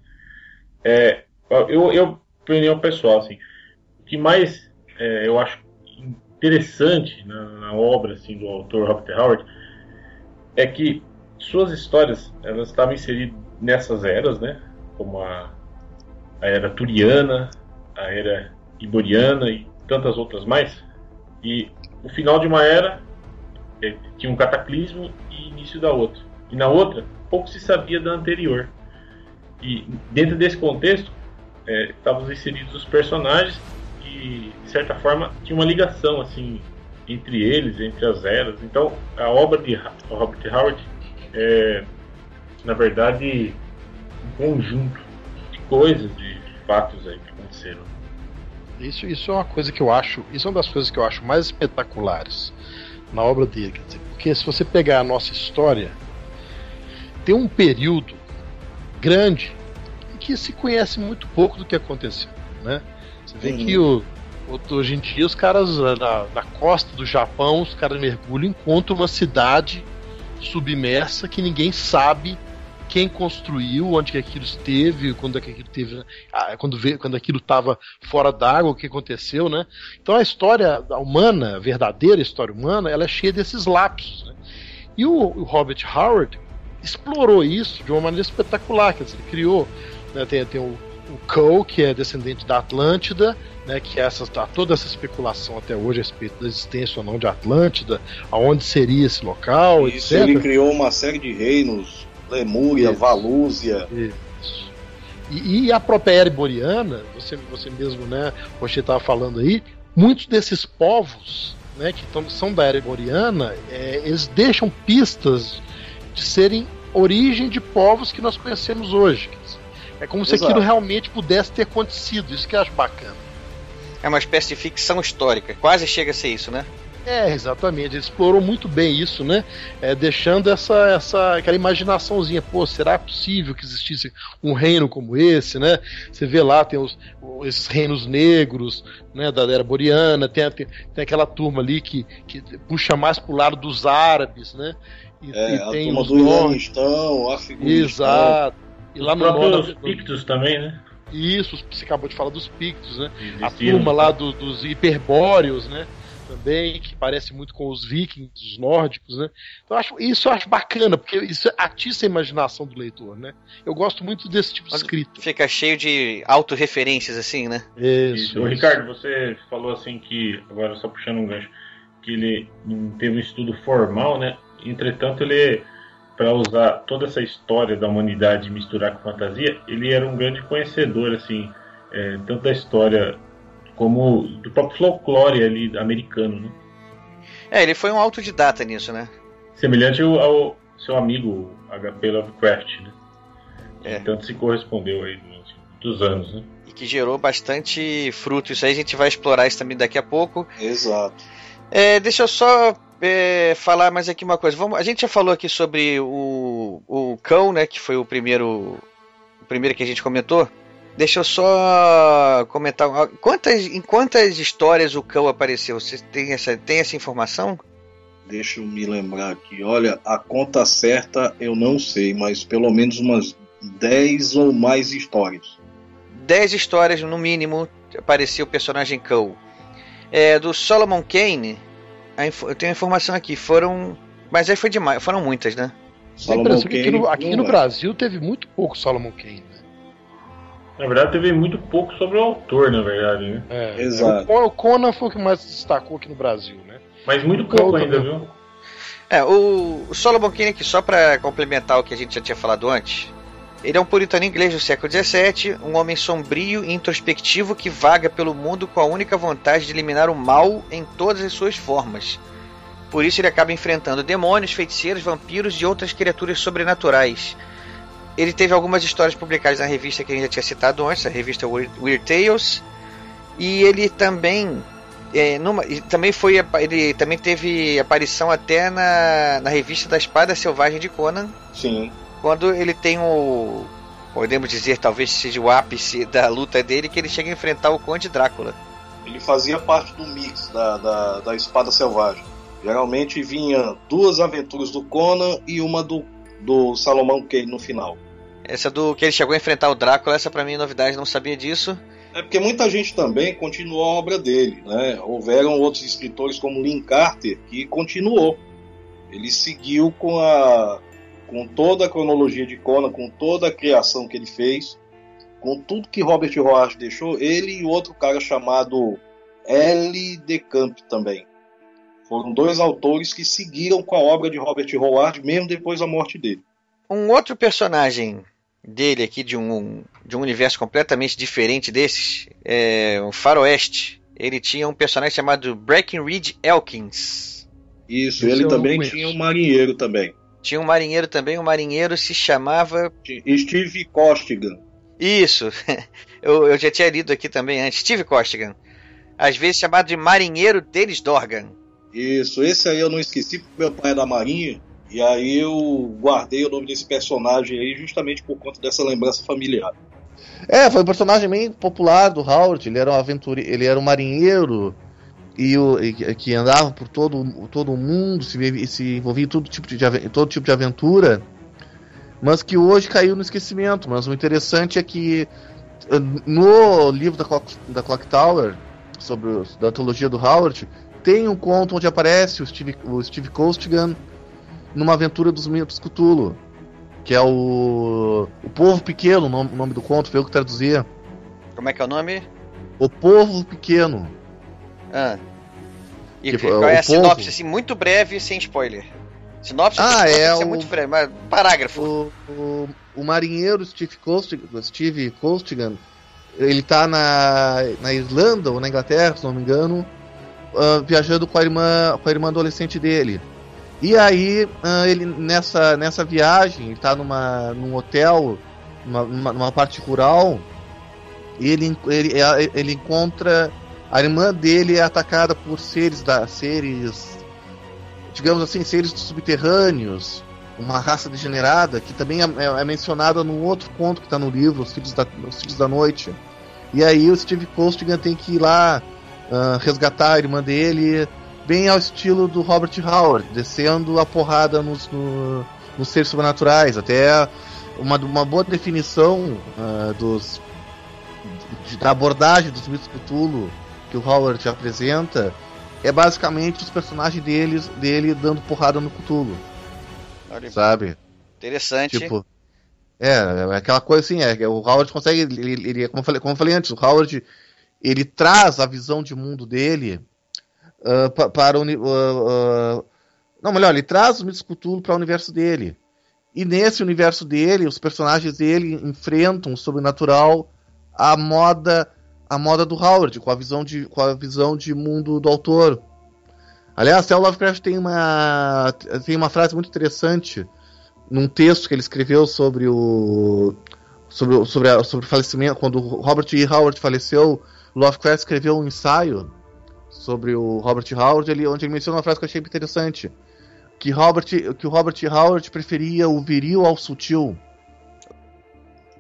É, eu, eu, opinião pessoal, assim, o que mais é, eu acho interessante na, na obra assim, do autor Robert Howard é que suas histórias elas estavam inseridas nessas eras, né? Como a, a era turiana, a era iboriana e tantas outras mais. E o final de uma era eh, tinha um cataclismo e início da outra. E na outra, pouco se sabia da anterior. E dentro desse contexto, eh, estavam inseridos os personagens e, de certa forma, tinha uma ligação assim entre eles, entre as eras. Então, a obra de Robert Howard é, na verdade, um conjunto de coisas, de fatos aí que. Isso, isso é uma coisa que eu acho. Isso é uma das coisas que eu acho mais espetaculares na obra dele. Quer dizer, porque se você pegar a nossa história, tem um período grande em que se conhece muito pouco do que aconteceu. Né? Você vê Uhum. que o, hoje em dia os caras na, na costa do Japão, os caras mergulham e encontram uma cidade submersa que ninguém sabe quem construiu, onde que aquilo esteve, quando é que aquilo teve, ah, quando veio, quando aquilo estava fora d'água, o que aconteceu, né? Então a história humana, a verdadeira história humana, ela é cheia desses lapsos, né? E o, o Robert Howard explorou isso de uma maneira espetacular, quer dizer, ele criou, né, tem, tem o, o Cole, que é descendente da Atlântida, né, que é essa, tá toda essa especulação até hoje a respeito da existência ou não de Atlântida, aonde seria esse local, Isso, etc. ele criou uma série de reinos, Lemúria, Isso. Valúzia. Isso. E, e a própria era iboriana, você, você mesmo, né, você estava falando aí, muitos desses povos, né, que tão, são da era iboriana, é, eles deixam pistas de serem origem de povos que nós conhecemos hoje. É como se Exato. aquilo realmente pudesse ter acontecido, isso que eu acho bacana. É uma espécie de ficção histórica. Quase chega a ser isso, né? É, exatamente. Ele explorou muito bem isso, né? É, deixando essa, essa aquela imaginaçãozinha. Pô, será possível que existisse um reino como esse, né? Você vê lá, tem os, esses reinos negros, né? Da era boreana, tem, tem, tem aquela turma ali que, que puxa mais pro lado dos árabes, né? E, É, e a tem turma os do Afeganistão. Exato. E lá Os no próprios. Pictos também, né? Isso, você acabou de falar dos Pictos, né? A turma lá do- dos hiperbóreos, né? Também, que parece muito com os vikings, os nórdicos, né? Então, eu acho, isso eu acho bacana, porque isso atiça a imaginação do leitor, né? Eu gosto muito desse tipo de Mas escrita. Fica cheio de autorreferências, assim, né? Isso. Isso. Ricardo, você falou assim que, agora só puxando um gancho, que ele teve um estudo formal, né? Entretanto, ele, para usar toda essa história da humanidade e misturar com fantasia, ele era um grande conhecedor, assim, é, tanto da história como do próprio folclore ali americano, né? É, ele foi um autodidata nisso, né? Semelhante ao, ao seu amigo HP Lovecraft, né? É. Tanto se correspondeu aí durante muitos anos, né? E que gerou bastante fruto. Isso aí a gente vai explorar isso também daqui a pouco. Exato. É, deixa eu só é, falar mais aqui uma coisa. Vamos, a gente já falou aqui sobre o, o Cão, né? Que foi o primeiro, o primeiro que a gente comentou. Deixa eu só comentar. Quantas, em quantas histórias o Cão apareceu? Você tem essa, tem essa informação? Deixa eu me lembrar aqui. Olha, a conta certa eu não sei, mas pelo menos umas 10 ou mais histórias. Dez histórias, no mínimo, apareceu o personagem Cão. É, do Solomon Kane, eu tenho a informação aqui, foram. Mas aí foi demais, foram muitas, né? A impressão que aqui no, Kane, aqui no. Brasil teve muito pouco Solomon Kane. Na verdade, teve muito pouco sobre o autor, na verdade, né? É, Exato. O Conan foi o que mais se destacou aqui no Brasil, né? Mas muito pouco ainda, viu? É, o, o Solomon Kinnick, só pra complementar o que a gente já tinha falado antes, ele é um puritano inglês do século XVII, um homem sombrio e introspectivo que vaga pelo mundo com a única vontade de eliminar o mal em todas as suas formas. Por isso ele acaba enfrentando demônios, feiticeiros, vampiros e outras criaturas sobrenaturais. Ele teve algumas histórias publicadas na revista que a gente já tinha citado antes, a revista Weird, Weird Tales, e ele também é, numa- também foi ele também teve aparição até na, na revista da Espada Selvagem de Conan, Sim. quando ele tem o podemos dizer talvez seja o ápice da luta dele que ele chega a enfrentar o Conde Drácula. Ele fazia parte do mix da, da, da Espada Selvagem. Geralmente vinha duas aventuras do Conan e uma do, do Salomão Kane no final. Essa do que ele chegou a enfrentar o Drácula, essa pra mim é novidade, não sabia disso. É porque muita gente também continuou a obra dele, né? Houveram outros escritores como Lynn Carter que continuou. Ele seguiu com a com toda a cronologia de Conan, com toda a criação que ele fez, com tudo que Robert Roach deixou, ele e outro cara chamado L. De Camp também. Foram dois autores que seguiram com a obra de Robert Howard mesmo depois da morte dele. Um outro personagem dele aqui de um, de um universo completamente diferente desses é o Faroeste. Ele tinha um personagem chamado Breckenridge Elkins. Isso, ele eu não também tinha um marinheiro também. Tinha um marinheiro também, o marinheiro se chamava. Steve Costigan. Isso, eu, eu já tinha lido aqui também antes, Steve Costigan. Às vezes chamado de marinheiro Dennis Dorgan. Isso, esse aí eu não esqueci porque meu pai é da Marinha. E aí eu guardei o nome desse personagem aí justamente por conta dessa lembrança familiar. É, foi um personagem bem popular do Howard. Ele era um aventureiro, ele era um marinheiro e, o, e que- andava por todo, todo o mundo, se, se envolvia em todo tipo, de, todo tipo de aventura, mas que hoje caiu no esquecimento. Mas o interessante é que no livro da Clock, da Clock Tower, sobre da antologia do Howard, tem um conto onde aparece o Steve, o Steve Costigan numa aventura dos mitos Cthulhu. Que é o. O Povo Pequeno, o nome, nome do conto, foi eu que traduzia. Como é que é o nome? O Povo Pequeno. Ah. E Tipo, qual é a sinopse, povo- assim, muito breve, sem spoiler. Sinopse Ah, que é ser o- muito breve, mas parágrafo. O, o, o marinheiro Steve Costigan, Steve Costigan, ele tá na, na Irlanda ou na Inglaterra, se não me engano, ah, viajando com a irmã com a irmã adolescente dele. E aí, ah, ele nessa, nessa viagem, ele tá numa, num hotel, numa, numa, parte rural, ele, ele, ele encontra a irmã dele é atacada por seres da seres digamos assim, seres subterrâneos, uma raça degenerada, que também é, é- é mencionada num outro conto que está no livro, Os Filhos da, Os Filhos da Noite. E aí o Steve Costigan tem que ir lá ah, resgatar a irmã dele, bem ao estilo do Robert Howard, descendo a porrada nos, no- nos seres sobrenaturais. Até uma, uma boa definição ah, dos, de- da abordagem dos mitos Cthulhu que o Howard apresenta é basicamente os personagens deles, dele dando porrada no Cthulhu, Olha, sabe? interessante. Tipo, é, é aquela coisa assim, é, o Howard consegue, ele, ele- como, eu falei, como eu falei antes, o Howard, ele traz a visão de mundo dele ah, pa- para o... ah, ah, não, melhor, ele traz os mitos Cthulhu para o universo dele. E nesse universo dele, os personagens dele enfrentam o sobrenatural à moda a moda do Howard, com a visão de, com a visão de mundo do autor. Aliás, até o Lovecraft tem uma, tem uma frase muito interessante num texto que ele escreveu sobre o sobre, o- sobre, a- sobre o falecimento, quando o Robert E. Howard faleceu, o Lovecraft escreveu um ensaio sobre o Robert Howard, ele, onde ele menciona uma frase que eu achei interessante, que Robert, que o Robert Howard preferia o viril ao sutil.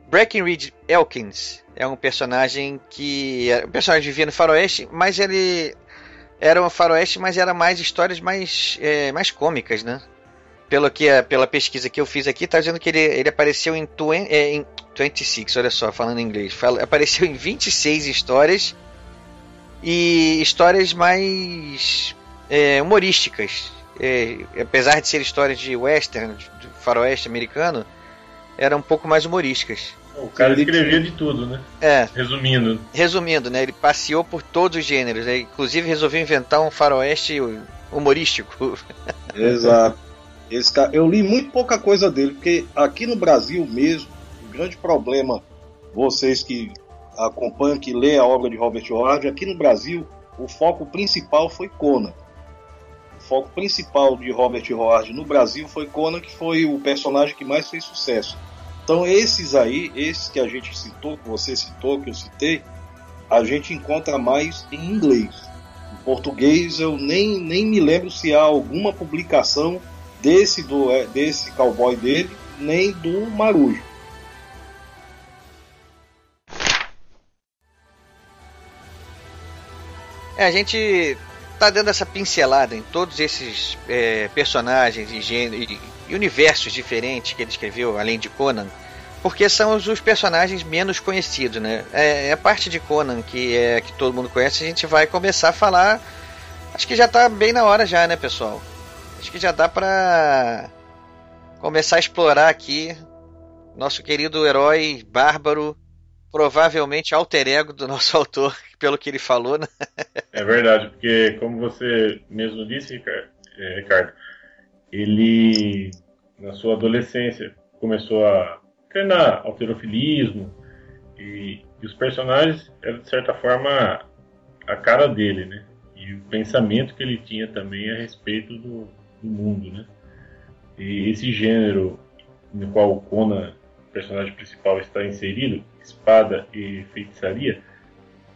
Breckenridge Elkins é um personagem que. é um personagem vivia no Faroeste, mas ele era um Faroeste, mas era mais histórias mais, é, mais cômicas, né? Pelo que, pela pesquisa que eu fiz aqui, tá dizendo que ele, ele apareceu em, twen, é, em 26, olha só, falando em inglês. Fala- apareceu em 26 histórias e histórias mais é, humorísticas. É, apesar de ser histórias de western, de, de faroeste americano, eram um pouco mais humorísticas. O cara escrevia de tudo, né? É. Resumindo. Resumindo, né? Ele passeou por todos os gêneros. Né? Inclusive resolveu inventar um faroeste humorístico. Exato. Esse cara, eu li muito pouca coisa dele, porque aqui no Brasil mesmo, o grande problema, vocês que acompanham, que lê a obra de Robert Howard, aqui no Brasil, o foco principal foi Conan. O foco principal de Robert Howard no Brasil foi Conan, que foi o personagem que mais fez sucesso. Então esses aí, esses que a gente citou, que você citou, que eu citei, a gente encontra mais em inglês. Em português eu nem, nem me lembro se há alguma publicação desse do é, desse cowboy dele, nem do Marujo. É, a gente tá dando essa pincelada em todos esses é, personagens e, gênero, e universos diferentes que ele escreveu, além de Conan, porque são os, os personagens menos conhecidos, né? É, é, a parte de Conan que é que todo mundo conhece, a gente vai começar a falar. Acho que já tá bem na hora já, né, pessoal? Acho que já dá pra começar a explorar aqui nosso querido herói bárbaro, provavelmente alter ego do nosso autor, pelo que ele falou, né? É verdade, porque como você mesmo disse, Ricardo, é, Ricardo ele na sua adolescência começou a treinar alterofilismo e, e os personagens eram de certa forma a cara dele, né? E o pensamento que ele tinha também a respeito do, do mundo, né? E esse gênero no qual o Conan, o personagem principal, está inserido, espada e feitiçaria,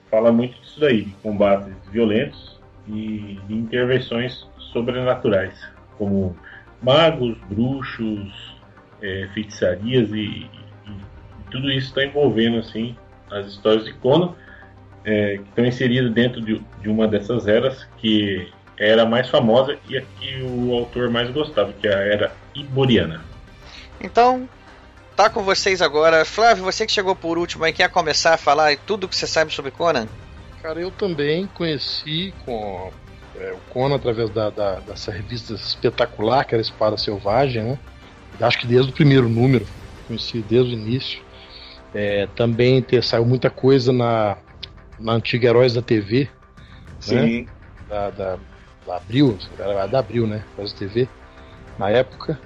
fala muito disso daí, de combates violentos e de intervenções sobrenaturais, como magos, bruxos, é, feitiçarias e, e, e, tudo isso está envolvendo assim as histórias de Conan é, que estão inseridas dentro de, de, uma dessas eras que era a mais famosa e a que o autor mais gostava, que é a era iboriana. Então, tá com vocês agora. Flávio, você que chegou por último aí, quer começar a falar tudo que você sabe sobre Conan? Cara, eu também conheci com é, o Conan através da, da, dessa revista espetacular que era Espada Selvagem, né? Acho que desde o primeiro número, conheci desde o início. É, também ter, saiu muita coisa na, na antiga Heróis da TV. Sim. Né? Da, da, da Abril, era da Abril, né? Heróis da TV, na época.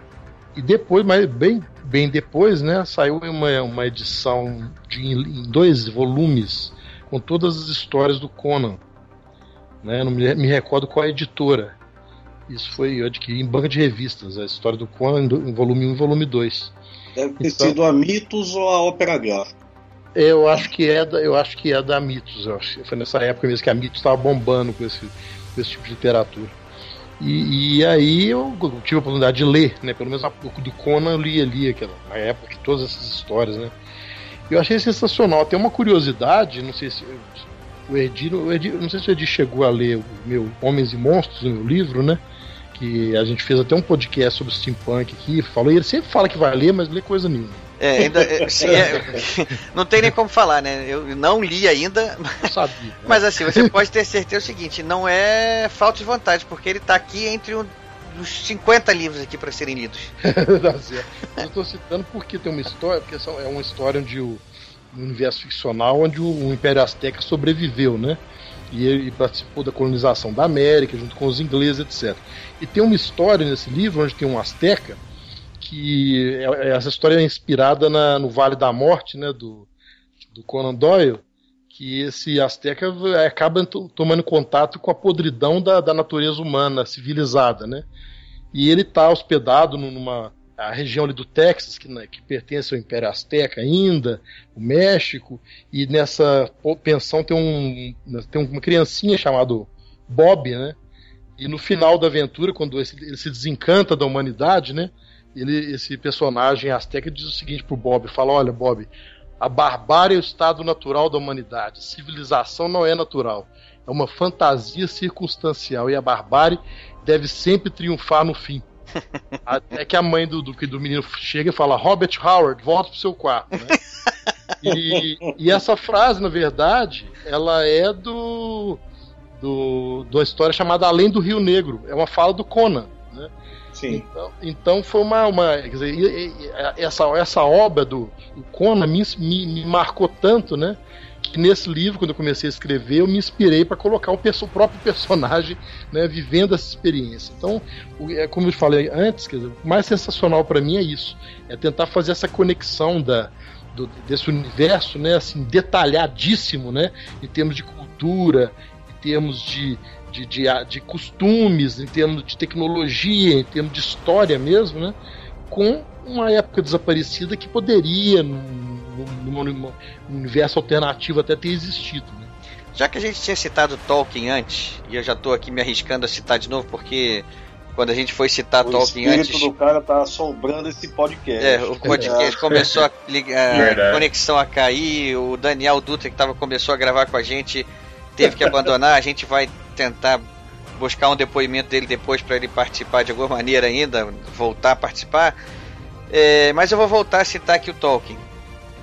E depois, mas bem, bem depois, né? Saiu uma, uma edição de, em dois volumes com todas as histórias do Conan. Né? Não me, me recordo qual é a editora. Isso foi eu adquiri em banca de revistas, a história do Conan em volume 1 e volume 2. Deve ter então, sido a Mitos ou a Ópera Gráfica. Eu acho que é da, eu acho que é da Mitos. Eu acho. Foi nessa época mesmo que a Mitos estava bombando com esse, com esse tipo de literatura. E, e, aí eu tive a oportunidade de ler, né? Pelo menos o do Conan eu li ali, aquela, na época, todas essas histórias, né? Eu achei sensacional. Tem uma curiosidade, não sei se o Edi, o não sei se o Edi chegou a ler o meu Homens e Monstros, o meu livro, né? que a gente fez até um podcast sobre steampunk aqui, falou, e ele sempre fala que vai ler, mas lê coisa nenhuma. É, ainda. É, é, não tem nem como falar, né? Eu não li ainda. Sabia. Né? Mas assim, você pode ter certeza o seguinte: não é falta de vontade, porque ele está aqui entre um, os 50 livros aqui para serem lidos. eu estou citando porque tem uma história, porque é uma história onde o um universo ficcional onde o, o Império Azteca sobreviveu, né? E ele participou da colonização da América junto com os ingleses, etc. E tem uma história nesse livro onde tem um Azteca que é, é, essa história é inspirada na, no Vale da Morte, né, do, do Conan Doyle, que esse Azteca acaba tomando contato com a podridão da, da natureza humana civilizada, né? E ele está hospedado numa a região ali do Texas, que, né, que pertence ao Império Azteca ainda, o México, e nessa pensão tem, um, tem uma criancinha chamado Bob, né? E no final da aventura, quando ele se desencanta da humanidade, né? Ele, esse personagem azteca diz o seguinte pro Bob: fala, olha, Bob, a barbárie é o estado natural da humanidade. Civilização não é natural. É uma fantasia circunstancial. E a barbárie deve sempre triunfar no fim. Até que a mãe do, do, do menino chega e fala: Robert Howard, volta pro seu quarto. Né? E, e, essa frase, na verdade, ela é do, do, da história chamada Além do Rio Negro. É uma fala do Conan. Sim. Então, então foi uma. uma quer dizer, essa, essa obra do Conan me, me, me, marcou tanto, né? Que nesse livro, quando eu comecei a escrever, eu me inspirei para colocar o, o, próprio personagem né, vivendo essa experiência. Então, é como eu falei antes, dizer, o mais sensacional para mim é isso: é tentar fazer essa conexão da, do, desse universo, né, assim, detalhadíssimo, né, em termos de cultura, termos de, de, de, de, costumes, em termos de tecnologia, em termos de história mesmo, né? Com uma época desaparecida que poderia, num, num, num universo alternativo, até ter existido. Né? Já que a gente tinha citado Tolkien antes, e eu já estou aqui me arriscando a citar de novo, porque quando a gente foi citar o Tolkien antes. O espírito do cara tá assombrando esse podcast. É, o podcast é. começou a ligar, a conexão a cair, o Daniel Dutra que tava, começou a gravar com a gente teve que abandonar, a gente vai tentar buscar um depoimento dele depois para ele participar de alguma maneira ainda, voltar a participar. É, mas eu vou voltar a citar aqui o Tolkien.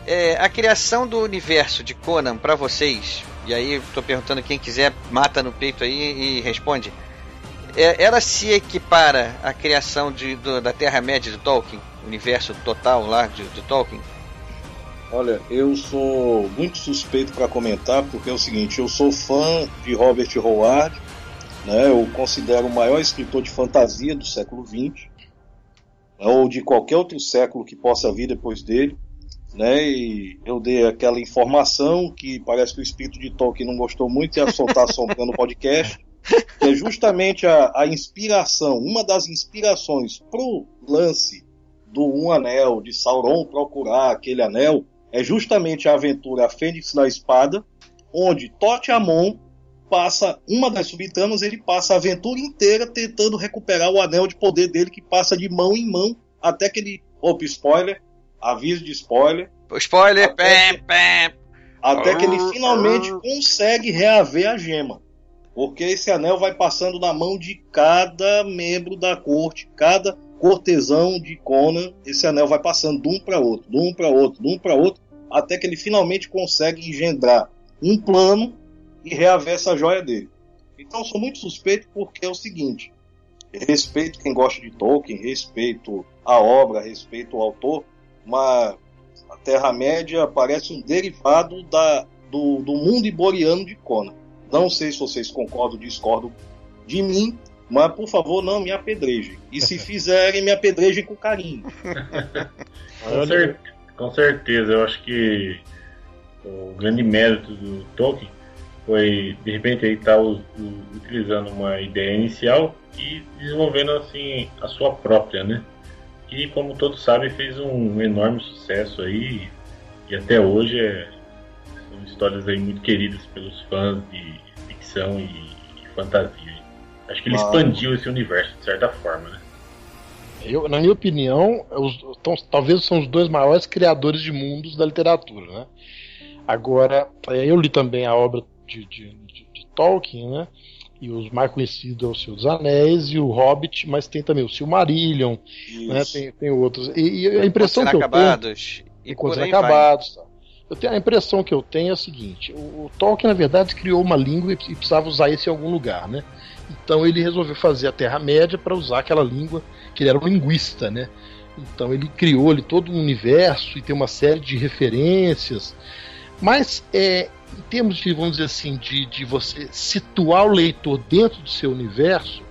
É, a criação do universo de Conan para vocês, e aí estou perguntando quem quiser, mata no peito aí e responde. É, ela se equipara à criação de, do, da Terra-média de Tolkien, universo total lá de, de Tolkien? Olha, eu sou muito suspeito para comentar, porque é o seguinte, eu sou fã de Robert Howard, né? Eu considero o maior escritor de fantasia do século XX, né? ou de qualquer outro século que possa vir depois dele, né? E eu dei aquela informação que parece que o espírito de Tolkien não gostou muito e ia soltar sombra no podcast, que é justamente a, a inspiração, uma das inspirações pro lance do Um Anel, de Sauron procurar aquele anel, é justamente a aventura Fênix da Espada, onde Tote Amon passa uma das subtramas, ele passa a aventura inteira tentando recuperar o anel de poder dele que passa de mão em mão até que ele, opa, spoiler, aviso de spoiler. Spoiler, até, pam, pam. até que ele finalmente consegue reaver a gema. Porque esse anel vai passando na mão de cada membro da corte, cada cortesão de Conan, esse anel vai passando de um para outro, de um para outro, de um para outro, até que ele finalmente consegue engendrar um plano e reaver essa joia dele. Então sou muito suspeito porque é o seguinte: respeito quem gosta de Tolkien, respeito a obra, respeito o autor, mas a Terra-média parece um derivado da, do, do mundo iboriano de Conan. Não sei se vocês concordam ou discordam de mim, mas por favor não me apedrejem. E se fizerem, me apedrejem com carinho. com certeza. Com certeza, eu acho que o grande mérito do Tolkien foi, de repente, ele estar tá utilizando uma ideia inicial e desenvolvendo assim a sua própria, né? E como todos sabem, fez um enorme sucesso aí e até hoje é, são histórias aí muito queridas pelos fãs de ficção e, e fantasia. Acho que ele expandiu esse universo de certa forma, né? Eu, na minha opinião, os, tão, talvez são os dois maiores criadores de mundos da literatura, né? Agora, é, eu li também a obra de, de, de, de Tolkien, né? E os mais conhecidos é o Senhor dos Anéis e o Hobbit, mas tem também o Silmarillion, né? Tem, tem outros. E, e a impressão que eu acabados, tenho... E Contos Inacabados. Tá. Eu tenho, a impressão que eu tenho é a seguinte: o, o Tolkien, na verdade, criou uma língua e, e precisava usar isso em algum lugar, né? Então ele resolveu fazer a Terra-média para usar aquela língua que ele era um linguista, né? Então ele criou ali todo um universo e tem uma série de referências. Mas é, em termos de, vamos dizer assim, de, de você situar o leitor dentro do seu universo,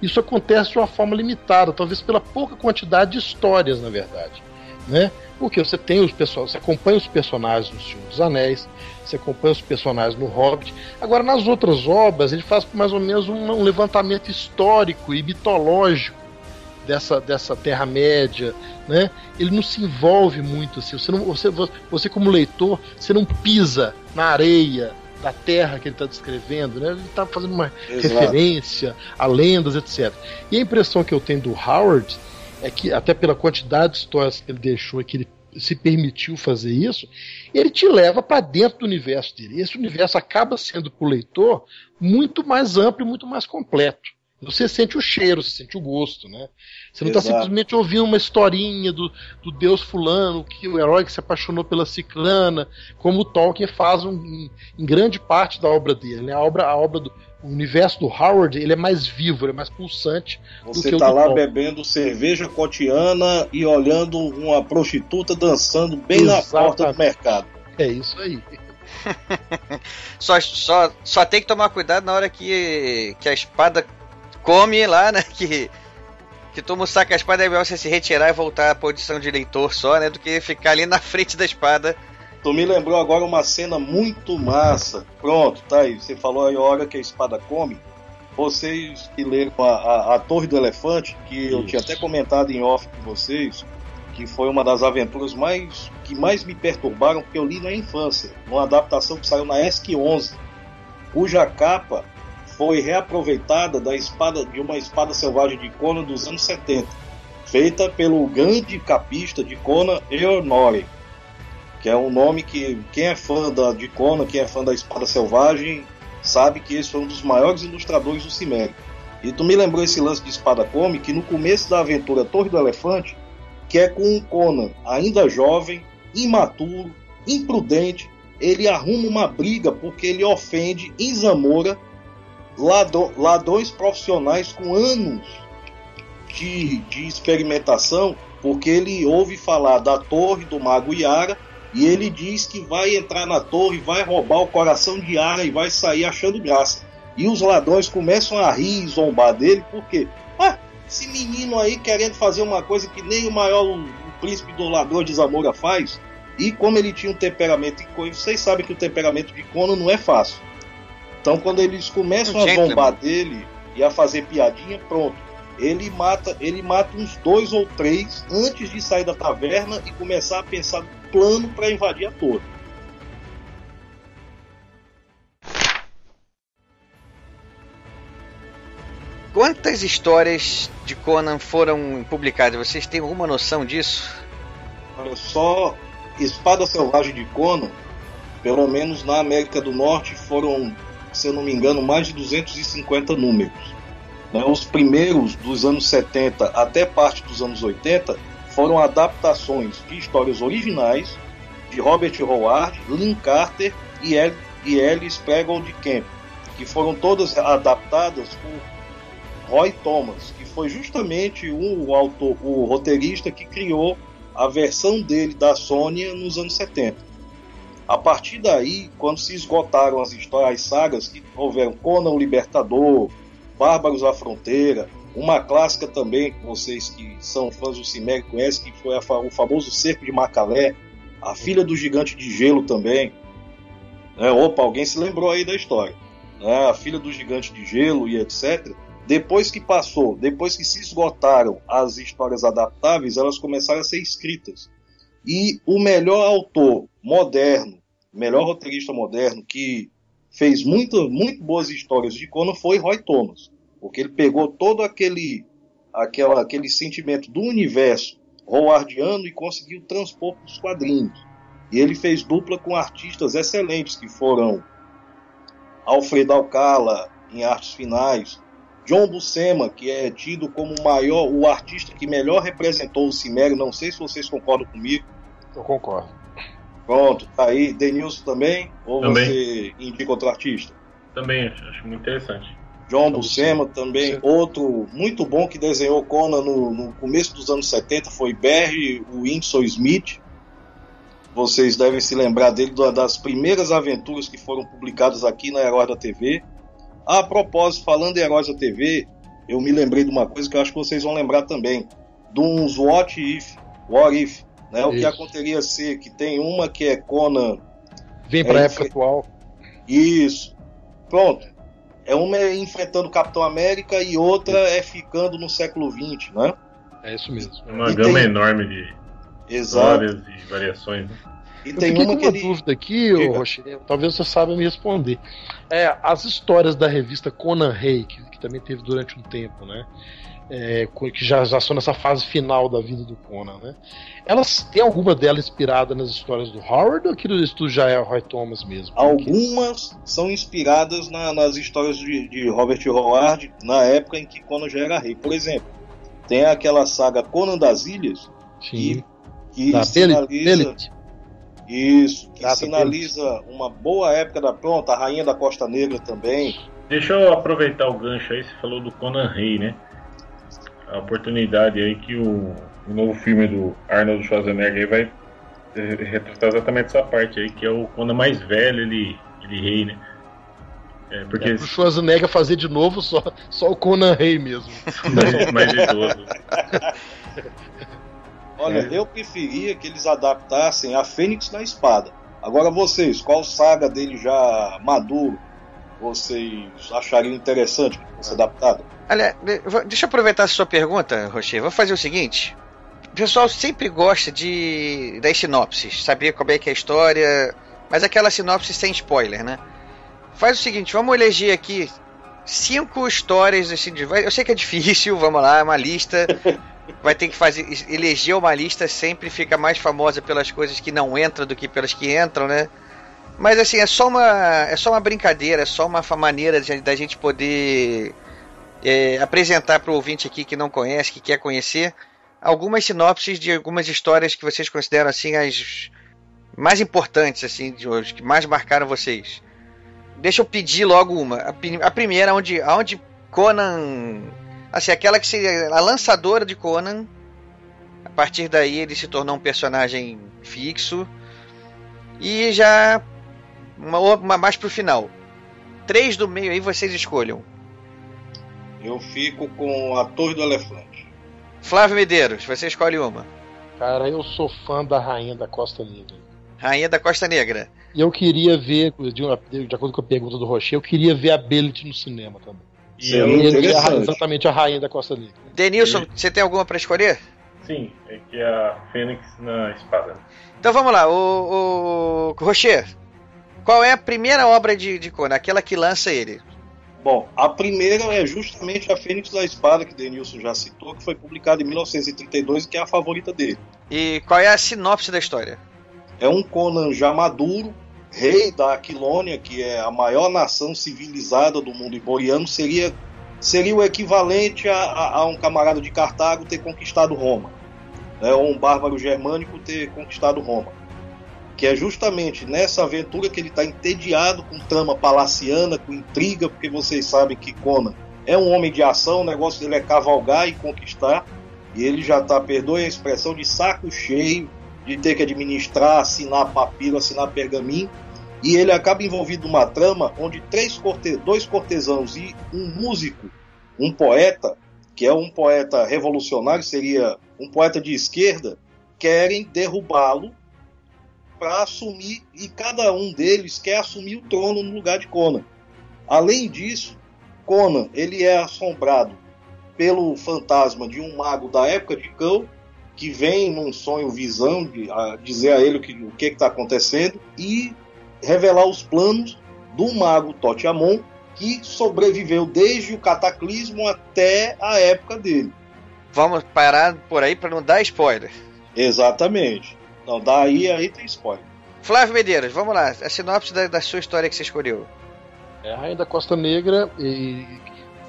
isso acontece de uma forma limitada, talvez pela pouca quantidade de histórias, na verdade. Né? Porque você tem os pessoas, você acompanha os personagens no Senhor dos Anéis, você acompanha os personagens no Hobbit. Agora, nas outras obras, ele faz mais ou menos um, um levantamento histórico e mitológico dessa, dessa Terra-média, né? Ele não se envolve muito assim. Você, não, você, você, como leitor, você não pisa na areia da terra que ele está descrevendo, né? Ele está fazendo uma Exato. referência a lendas, etc. E a impressão que eu tenho do Howard é que, até pela quantidade de histórias que ele deixou e que ele se permitiu fazer isso, ele te leva para dentro do universo dele. Esse universo acaba sendo para o leitor muito mais amplo e muito mais completo. Você sente o cheiro, você sente o gosto, né? Você não está simplesmente ouvindo uma historinha do, do deus fulano, que o herói que se apaixonou pela ciclana, como o Tolkien faz um- em, em grande parte da obra dele. Né? A obra, a obra do o universo do Howard ele é mais vivo, ele é mais pulsante. do Você que o tá do lá Tolkien. bebendo cerveja cotiana e olhando uma prostituta dançando bem na porta do mercado. É isso aí. Só, só, só tem que tomar cuidado na hora que, que a espada come lá, né? Que, que toma o saco a espada é melhor você se retirar e voltar à posição de leitor só, né? Do que ficar ali na frente da espada. Tu me lembrou agora uma cena muito massa. Pronto, tá aí. Você falou aí a hora que a espada come. Vocês que leram a, a, a Torre do Elefante, que eu Isso. tinha até comentado em off com vocês, que foi uma das aventuras mais que mais me perturbaram, porque eu li na infância, numa adaptação que saiu na ESC 11, cuja capa foi reaproveitada da espada de uma espada selvagem de Conan dos anos 70, feita pelo grande capista de Conan, Eonore que é um nome que quem é fã da, de Conan, quem é fã da Espada Selvagem, sabe que esse foi um dos maiores ilustradores do Cimério. E tu me lembrou esse lance de Espada Come, que no começo da aventura Torre do Elefante, que é com o Conan ainda jovem, imaturo, imprudente, ele arruma uma briga porque ele ofende em Zamora ladro- ladrões profissionais com anos de, de experimentação, porque ele ouve falar da torre do Mago Yara e ele diz que vai entrar na torre, vai roubar o coração de Yara e vai sair achando graça. E os ladrões começam a rir e zombar dele, porque ah, esse menino aí querendo fazer uma coisa que nem o maior o, o príncipe do ladrão de Zamora faz. E como ele tinha um temperamento, e vocês sabem que o temperamento de Conan não é fácil. Então quando eles começam Um a zombar dele e a fazer piadinha, pronto. Ele mata, ele mata uns dois ou três antes de sair da taverna e começar a pensar no plano para invadir a torre. Quantas histórias de Conan foram publicadas? Vocês têm alguma noção disso? Olha só, Espada Selvagem de Conan, pelo menos na América do Norte, foram, se eu não me engano, mais de 250 números. Né, Os primeiros dos anos 70 até parte dos anos 80 foram adaptações de histórias originais de Robert Howard, Lynn Carter e El- e Ellis Pregel de Camp, que foram todas adaptadas por Roy Thomas, que foi justamente o autor, o roteirista que criou a versão dele da Sônia nos anos 70. A partir daí, quando se esgotaram as histórias, as sagas que houveram Conan o Libertador, Bárbaros à Fronteira, uma clássica também, que vocês que são fãs do Cimério conhecem, que foi a o famoso Cerco de Macalé, a filha do Gigante de Gelo também. É, opa, alguém se lembrou aí da história. né? A filha do Gigante de Gelo e etc. Depois que passou, depois que se esgotaram as histórias adaptáveis, elas começaram a ser escritas. E o melhor autor moderno, melhor roteirista moderno que fez muito, muito boas histórias de Conan foi Roy Thomas, porque ele pegou todo aquele, aquela, aquele sentimento do universo howardiano e conseguiu transpor para os quadrinhos. E ele fez dupla com artistas excelentes que foram Alfredo Alcala em artes finais, John Buscema, que é tido como o maior, o artista que melhor representou o Cimério, não sei se vocês concordam comigo. Eu concordo. Pronto, tá aí. Denilson também? Ou Também. você indica outro artista? Também acho, acho muito interessante. John John Buscema também, outro muito bom que desenhou Conan no, no começo dos anos 70 foi Barry Winsor Smith. Vocês devem se lembrar dele da- das primeiras aventuras que foram publicadas aqui na Herói da TV. A propósito, falando em Heróis da TV, eu me lembrei de uma coisa que eu acho que vocês vão lembrar também, de uns What If, What If, né? O que Isso. aconteceria ser que tem uma que é Conan Vem pra É, época foi- atual. isso. Pronto. É uma é enfrentando o Capitão América e outra é ficando no século XX, né? É isso mesmo. É uma E gama tem- enorme de Exato. histórias e variações. Né? E eu tem uma, com uma ele... dúvida aqui, ô, Rocher, talvez você saiba me responder. É, as histórias da revista Conan Rey, que, que também teve durante um tempo, né? É, que já, já são nessa fase final da vida do Conan, né? Elas tem alguma delas inspirada nas histórias do Howard ou aquilo isso já é o Roy Thomas mesmo? Algumas são inspiradas na, nas histórias de, de Robert Howard na época em que Conan já era rei. Por exemplo, tem aquela saga Conan das Ilhas Sim. que, que sinaliza isso, que sinaliza uma boa época da pronta, a Rainha da Costa Negra também. Deixa eu aproveitar o gancho aí, você falou do Conan Rei, né? A oportunidade aí que o, o novo filme do Arnold Schwarzenegger vai retratar exatamente essa parte aí, que é o Conan mais velho, ele, ele rei, né? É, porque é, pro Schwarzenegger fazer de novo só, só o Conan Rei mesmo. mais, mais idoso. Olha, é. eu preferia que eles adaptassem a Fênix na espada. Agora vocês, qual saga dele já maduro vocês achariam interessante fosse adaptado? Olha, deixa eu aproveitar a sua pergunta, Rocher. Vou fazer o seguinte. O pessoal sempre gosta de das sinopses, saber como é que é a história, mas aquela sinopse sem spoiler, né? Faz o seguinte, vamos eleger aqui cinco histórias assim de. Eu sei que é difícil, vamos lá, é uma lista. Vai ter que fazer. Eleger uma lista sempre fica mais famosa pelas coisas que não entram do que pelas que entram, né? Mas assim, é só uma. É só uma brincadeira, é só uma maneira da gente poder é, apresentar para o ouvinte aqui que não conhece, que quer conhecer, algumas sinopses de algumas histórias que vocês consideram assim as mais importantes assim de hoje, que mais marcaram vocês. Deixa eu pedir logo uma. A, a primeira, onde, onde Conan. Assim, aquela que seria a lançadora de Conan. A partir daí ele se tornou um personagem fixo. E já. Uma, uma mais pro final. Três do meio aí vocês escolham. Eu fico com a Torre do Elefante. Flávio Medeiros, você escolhe uma. Cara, eu sou fã da Rainha da Costa Negra. Rainha da Costa Negra. E eu queria ver, de, uma, de acordo com a pergunta do Rocher, eu queria ver a Bellet no cinema também. E ele é exatamente a rainha da Costa Negra. Denilson, você tem alguma para escolher? Sim, é que é a Fênix na espada. Então vamos lá, o, o Rocher, qual é a primeira obra de, de Conan, aquela que lança ele? Bom, a primeira é justamente a Fênix da Espada, que Denilson já citou, que foi publicada em 1932 e que é a favorita dele. E qual é a sinopse da história? É um Conan já maduro, rei da Aquilônia, que é a maior nação civilizada do mundo iboriano, seria, seria o equivalente a, a, a um camarada de Cartago ter conquistado Roma, né, ou um bárbaro germânico ter conquistado Roma. Que é justamente nessa aventura que ele está entediado com trama palaciana, com intriga, porque vocês sabem que Conan é um homem de ação, o negócio dele é cavalgar e conquistar, e ele já está, perdoe a expressão, de saco cheio de ter que administrar, assinar papiro, assinar pergaminho, e ele acaba envolvido numa trama onde três corte dois cortesãos e um músico, um poeta, que é um poeta revolucionário, seria um poeta de esquerda, querem derrubá-lo para assumir, e cada um deles quer assumir o trono no lugar de Conan. Além disso, Conan ele é assombrado pelo fantasma de um mago da época de Cão, que vem num sonho visão de, a dizer a ele o que o que está acontecendo e revelar os planos do mago Totiamon que sobreviveu desde o cataclismo até a época dele. Vamos parar por aí para não dar spoiler. Exatamente. Então daí aí tem spoiler. Flávio Medeiros, vamos lá. A sinopse da, da sua história que você escolheu. É a Rainha da Costa Negra e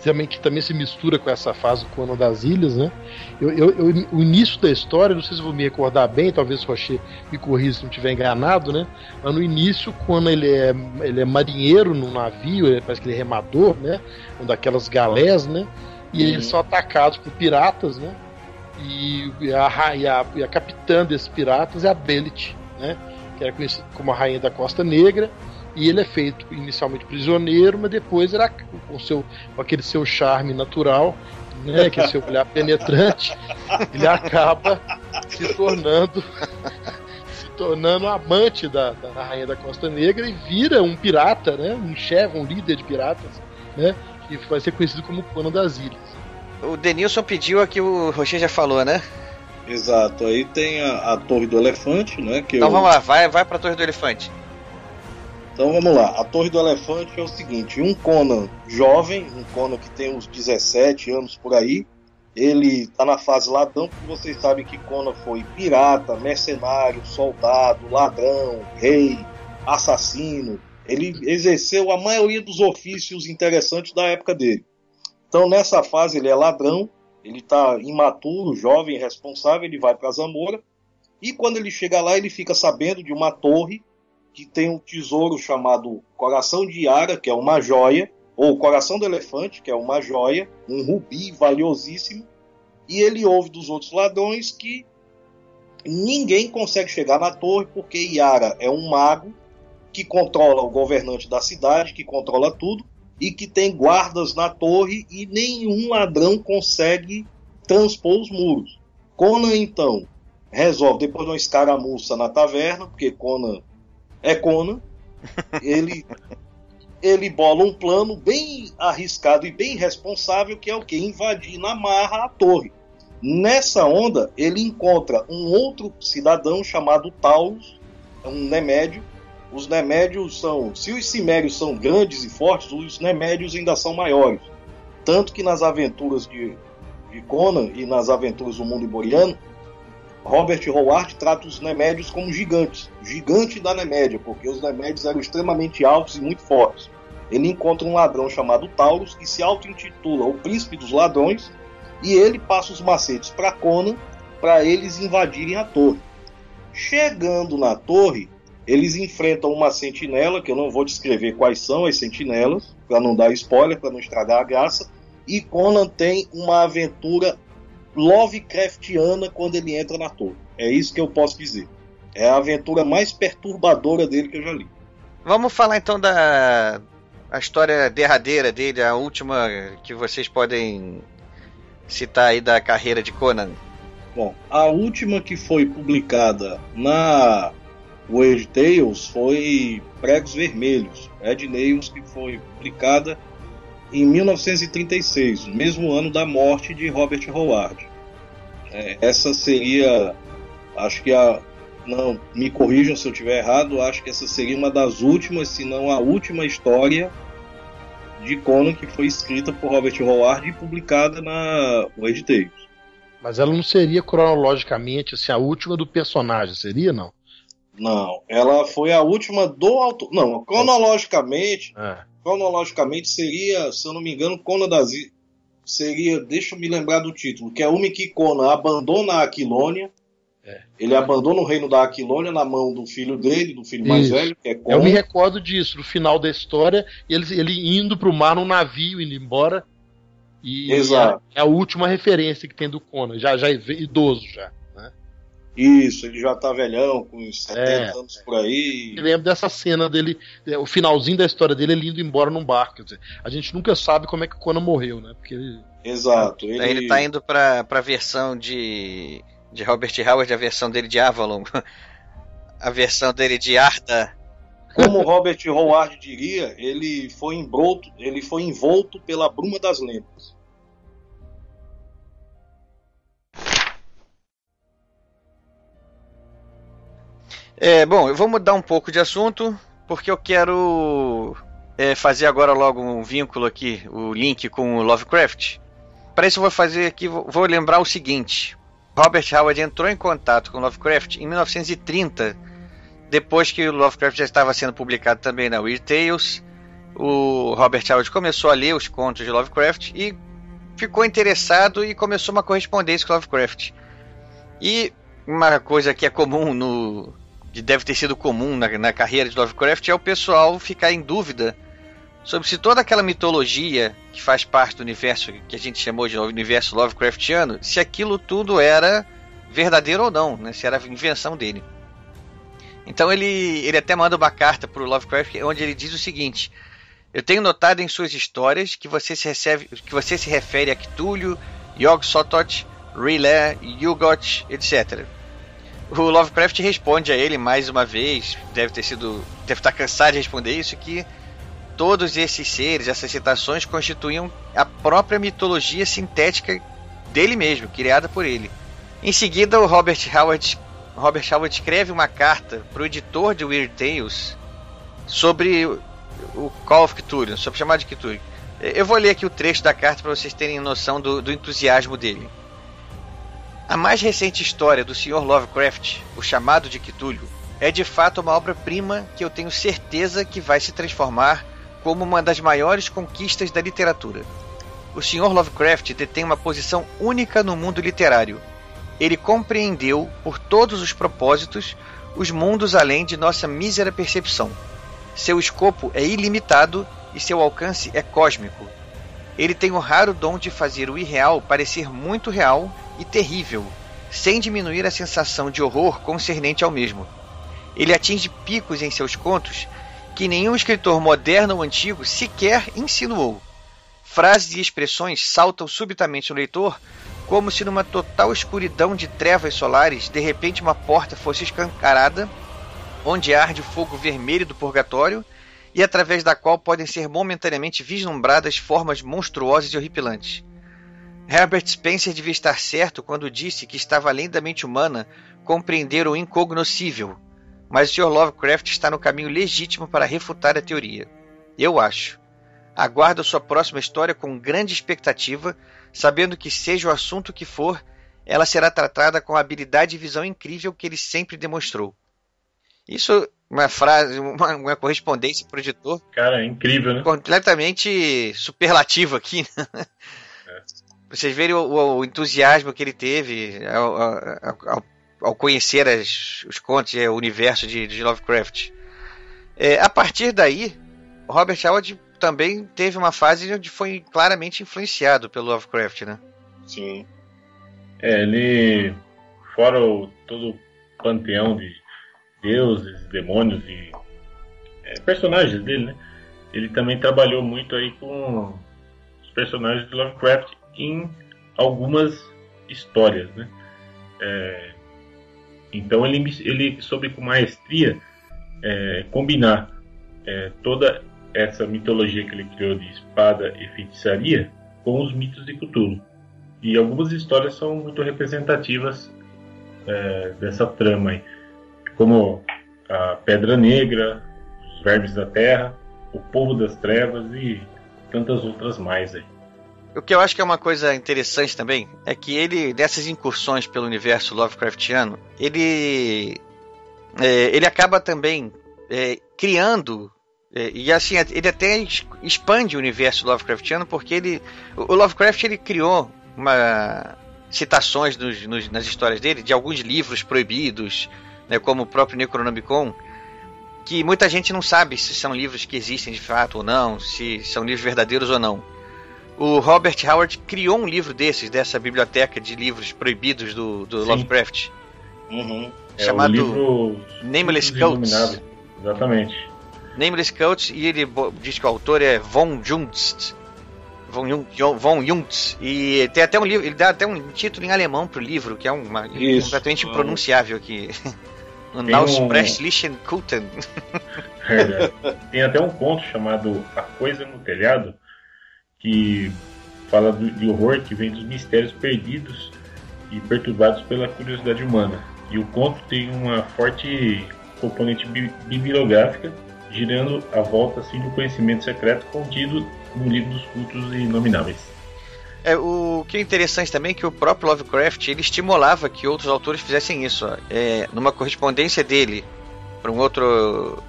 também, que também se mistura com essa fase do Conan das Ilhas, né? Eu, eu, eu, o início da história, não sei se vou me recordar bem, talvez o Rocher me corrija se não estiver enganado, né? Mas no início, quando ele é, ele é marinheiro num navio, ele, parece que ele é remador, né? Um daquelas galés, né? E uhum. eles são atacados por piratas, né? E a, e a, e a capitã desses piratas é a Belit, né? Que era conhecida como a Rainha da Costa Negra e ele é feito inicialmente prisioneiro, mas depois era com, seu, com aquele seu charme natural, né, que é seu olhar penetrante, ele acaba se tornando se tornando amante da, da rainha da Costa Negra e vira um pirata, né, um chefe, um líder de piratas, né, que vai ser conhecido como Conan das Ilhas. O Denilson pediu aqui o Rocher já falou, né? Exato, aí tem a, a Torre do Elefante, né? Que Então eu- vamos lá, vai, vai pra Torre do Elefante. Então vamos lá, a Torre do Elefante é o seguinte: um Conan jovem, um Conan que tem uns 17 anos por aí, ele tá na fase ladrão, porque vocês sabem que Conan foi pirata, mercenário, soldado, ladrão, rei, assassino. Ele exerceu a maioria dos ofícios interessantes da época dele. Então nessa fase ele é ladrão, ele tá imaturo, jovem, irresponsável, ele vai para Zamora. E quando ele chega lá, ele fica sabendo de uma torre que tem um tesouro chamado Coração de Ara, que é uma joia, ou Coração do Elefante, que é uma joia, um rubi valiosíssimo, e ele ouve dos outros ladrões que ninguém consegue chegar na torre porque Yara é um mago que controla o governante da cidade, que controla tudo, e que tem guardas na torre e nenhum ladrão consegue transpor os muros. Conan, então, resolve, depois de uma escaramuça na taverna, porque Conan é Conan, ele, ele bola um plano bem arriscado e bem responsável, que é o que? Invadir na marra a torre. Nessa onda, ele encontra um outro cidadão chamado Taurus, um Nemédio. Os Nemédios são, se os Cimérios são grandes e fortes, os Nemédios ainda são maiores. Tanto que nas aventuras de, de Conan e nas aventuras do mundo iboriano, Robert Howard trata os Nemédios como gigantes, gigante da Nemédia, porque os Nemédios eram extremamente altos e muito fortes. Ele encontra um ladrão chamado Taurus que se auto-intitula o Príncipe dos Ladrões e ele passa os macetes para Conan para eles invadirem a torre. Chegando na torre, eles enfrentam uma sentinela, que eu não vou descrever quais são as sentinelas, para não dar spoiler, para não estragar a graça, e Conan tem uma aventura Lovecraftiana quando ele entra na torre. É isso que eu posso dizer. É a aventura mais perturbadora dele que eu já li. Vamos falar então da a história derradeira dele, a última que vocês podem citar aí da carreira de Conan. Bom, a última que foi publicada na Weird Tales foi Pregos Vermelhos, Red Nails, que foi publicada em 1936, no mesmo ano da morte de Robert Howard. É, essa seria, acho que a. Não, me corrijam se eu estiver errado, acho que essa seria uma das últimas, se não a última história de Conan que foi escrita por Robert Howard e publicada na Weird Tales. Mas ela não seria cronologicamente assim, a última do personagem, seria não? Não, ela foi a última do autor. Não, cronologicamente, É. cronologicamente seria, se eu não me engano, Conan das seria, deixa eu me lembrar do título, que é que Conan abandona a Aquilônia. É. Ele abandona o reino da Aquilônia na mão do filho dele, do filho mais Isso. velho, que é Eu me Conan. recordo disso, no final da história, ele, ele indo pro mar num navio, indo embora. E Exato. é a última referência que tem do Conan, já, já é idoso já. Isso, ele já tá velhão, com uns 70 É. anos por aí. Eu lembro dessa cena dele, é, o finalzinho da história dele, ele indo embora num barco. Quer dizer, a gente nunca sabe como é que o Conan morreu, né? Porque ele. Exato. Ele, ele tá indo pra, pra versão de, de Robert Howard, a versão dele de Avalon, a versão dele de Arda. Como Robert Howard diria, ele foi envolto, ele foi envolto pela bruma das lembras. É, bom, eu vou mudar um pouco de assunto, porque eu quero é, fazer agora logo um vínculo aqui, o link com o Lovecraft. Para isso eu vou fazer aqui, vou lembrar o seguinte. Robert Howard entrou em contato com Lovecraft em 1930, depois que o Lovecraft já estava sendo publicado também na Weird Tales. O Robert Howard começou a ler os contos de Lovecraft e ficou interessado e começou uma correspondência com Lovecraft. E uma coisa que é comum no. Que deve ter sido comum na, na carreira de Lovecraft é o pessoal ficar em dúvida sobre se toda aquela mitologia que faz parte do universo que a gente chamou de universo Lovecraftiano, se aquilo tudo era verdadeiro ou não, né? se era invenção dele. Então ele, ele até manda uma carta para o Lovecraft onde ele diz o seguinte: Eu tenho notado em suas histórias que você se, recebe, que você se refere a Cthulhu, Yog-Sothoth, Rilé, Yugot, etc. O Lovecraft responde a ele mais uma vez, deve ter sido, deve estar cansado de responder isso, que todos esses seres, essas citações constituíam a própria mitologia sintética dele mesmo, criada por ele. Em seguida, o Robert Howard, Robert Howard escreve uma carta para o editor de Weird Tales sobre o Call of Cthulhu, sobre chamar de Cthulhu. Eu vou ler aqui o trecho da carta para vocês terem noção do, do entusiasmo dele. A mais recente história do Sr. Lovecraft, O Chamado de Cthulhu, é de fato uma obra-prima que eu tenho certeza que vai se transformar como uma das maiores conquistas da literatura. O Sr. Lovecraft detém uma posição única no mundo literário. Ele compreendeu, por todos os propósitos, os mundos além de nossa mísera percepção. Seu escopo é ilimitado e seu alcance é cósmico. Ele tem o raro dom de fazer o irreal parecer muito real e terrível, sem diminuir a sensação de horror concernente ao mesmo. Ele atinge picos em seus contos que nenhum escritor moderno ou antigo sequer insinuou. Frases e expressões saltam subitamente no leitor, como se numa total escuridão de trevas solares, de repente uma porta fosse escancarada, onde arde o fogo vermelho do purgatório e através da qual podem ser momentaneamente vislumbradas formas monstruosas e horripilantes. Herbert Spencer devia estar certo quando disse que estava além da mente humana compreender o incognoscível, mas o Sr. Lovecraft está no caminho legítimo para refutar a teoria. Eu acho. Aguardo sua próxima história com grande expectativa, sabendo que, seja o assunto que for, ela será tratada com a habilidade e visão incrível que ele sempre demonstrou. Isso, uma frase, uma, uma correspondência para o editor. Cara, é incrível, né? Completamente superlativo aqui. Né? Vocês verem o, o, o, entusiasmo que ele teve ao, ao, ao conhecer as, os contos e o universo de, de Lovecraft. É, a partir daí, Robert Howard também teve uma fase onde foi claramente influenciado pelo Lovecraft, né? Sim. É, ele, fora o, todo o panteão de deuses, demônios e é, personagens dele, né? Ele também trabalhou muito aí com os personagens de Lovecraft em algumas histórias, né? É, então ele, ele soube com maestria é, combinar é, toda essa mitologia que ele criou de espada e feitiçaria com os mitos de Cthulhu. E algumas histórias são muito representativas é, dessa trama aí, como a Pedra Negra, os Vermes da Terra, o Povo das Trevas e tantas outras mais aí. O que eu acho que é uma coisa interessante também é que ele, dessas incursões pelo universo Lovecraftiano, ele, é, ele acaba também é, criando é, e assim ele até expande o universo Lovecraftiano porque ele, o Lovecraft ele criou uma citações nos, nos, nas histórias dele de alguns livros proibidos, né, como o próprio Necronomicon, que muita gente não sabe se são livros que existem de fato ou não, se são livros verdadeiros ou não o Robert Howard criou um livro desses, dessa biblioteca de livros proibidos do, do Lovecraft. Uhum. Chamado é Nameless Cults. Exatamente. Nameless Cults, e ele diz que o autor é Von Junst. Von, Jung, Von Junts. E tem até um livro, ele dá até um título em alemão pro livro, que é uma, completamente impronunciável aqui. Nausprechlichen Kulten. É, tem até um conto chamado A Coisa no Telhado, que fala do, de horror que vem dos mistérios perdidos e perturbados pela curiosidade humana. E o conto tem uma forte componente bibliográfica, girando a volta assim do conhecimento secreto contido no livro dos cultos inomináveis. É, o que é interessante também é que o próprio Lovecraft ele estimulava que outros autores fizessem isso. É, numa correspondência dele para um outro,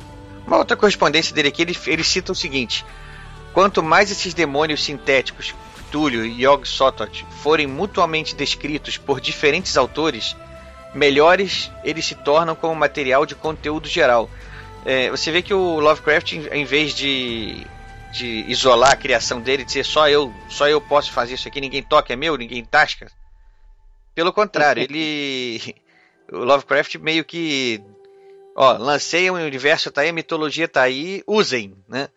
uma outra correspondência dele aqui, ele, ele cita o seguinte: Quanto mais esses demônios sintéticos, Túlio e Yog Sothoth, forem mutuamente descritos por diferentes autores, melhores eles se tornam como material de conteúdo geral. É, você vê que o Lovecraft, em vez de, de isolar a criação dele, dizer só eu, só eu posso fazer isso aqui, ninguém toca, é meu, ninguém tasca. Pelo contrário, ele. O Lovecraft meio que. Ó, lancei um universo, tá aí, a mitologia tá aí, usem, né?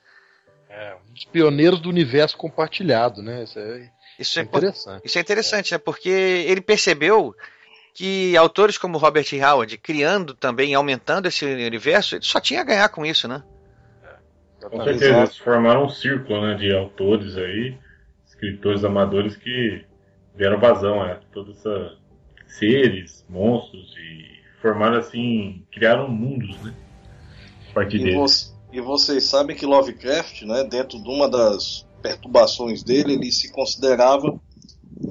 É, um dos pioneiros do universo compartilhado, né? Isso é, isso é interessante. Isso é interessante, né? Porque ele percebeu que autores como Robert Howard, criando também, aumentando esse universo, ele só tinha a ganhar com isso, né? É, com certeza, eles formaram um círculo né, de autores aí, escritores amadores que deram vazão a toda essa, seres, monstros e formaram assim, criaram mundos, né? A partir E, deles. vo- e vocês sabem que Lovecraft, né, dentro de uma das perturbações dele, ele se considerava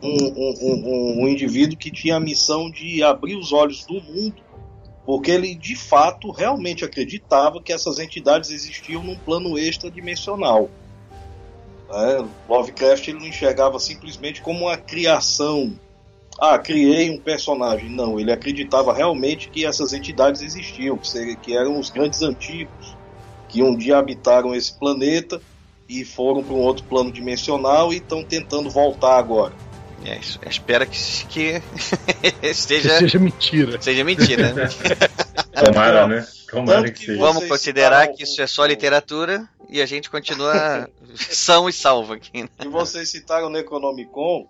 um, um- um- um indivíduo que tinha a missão de abrir os olhos do mundo, porque ele de fato realmente acreditava que essas entidades existiam num plano extradimensional. Né? Lovecraft ele não enxergava simplesmente como uma criação. Ah, criei um personagem. Não, ele acreditava realmente que essas entidades existiam, que, eram os grandes antigos, que um dia habitaram esse planeta e foram para um outro plano dimensional e estão tentando voltar agora. É, isso. espera que, que Que seja, seja mentira. seja mentira. né? Tomara, né? Tomara Tanto que que seja. Vamos considerar que isso é só literatura e a gente continua são e salvo aqui. né? E vocês citaram o Necronomicon,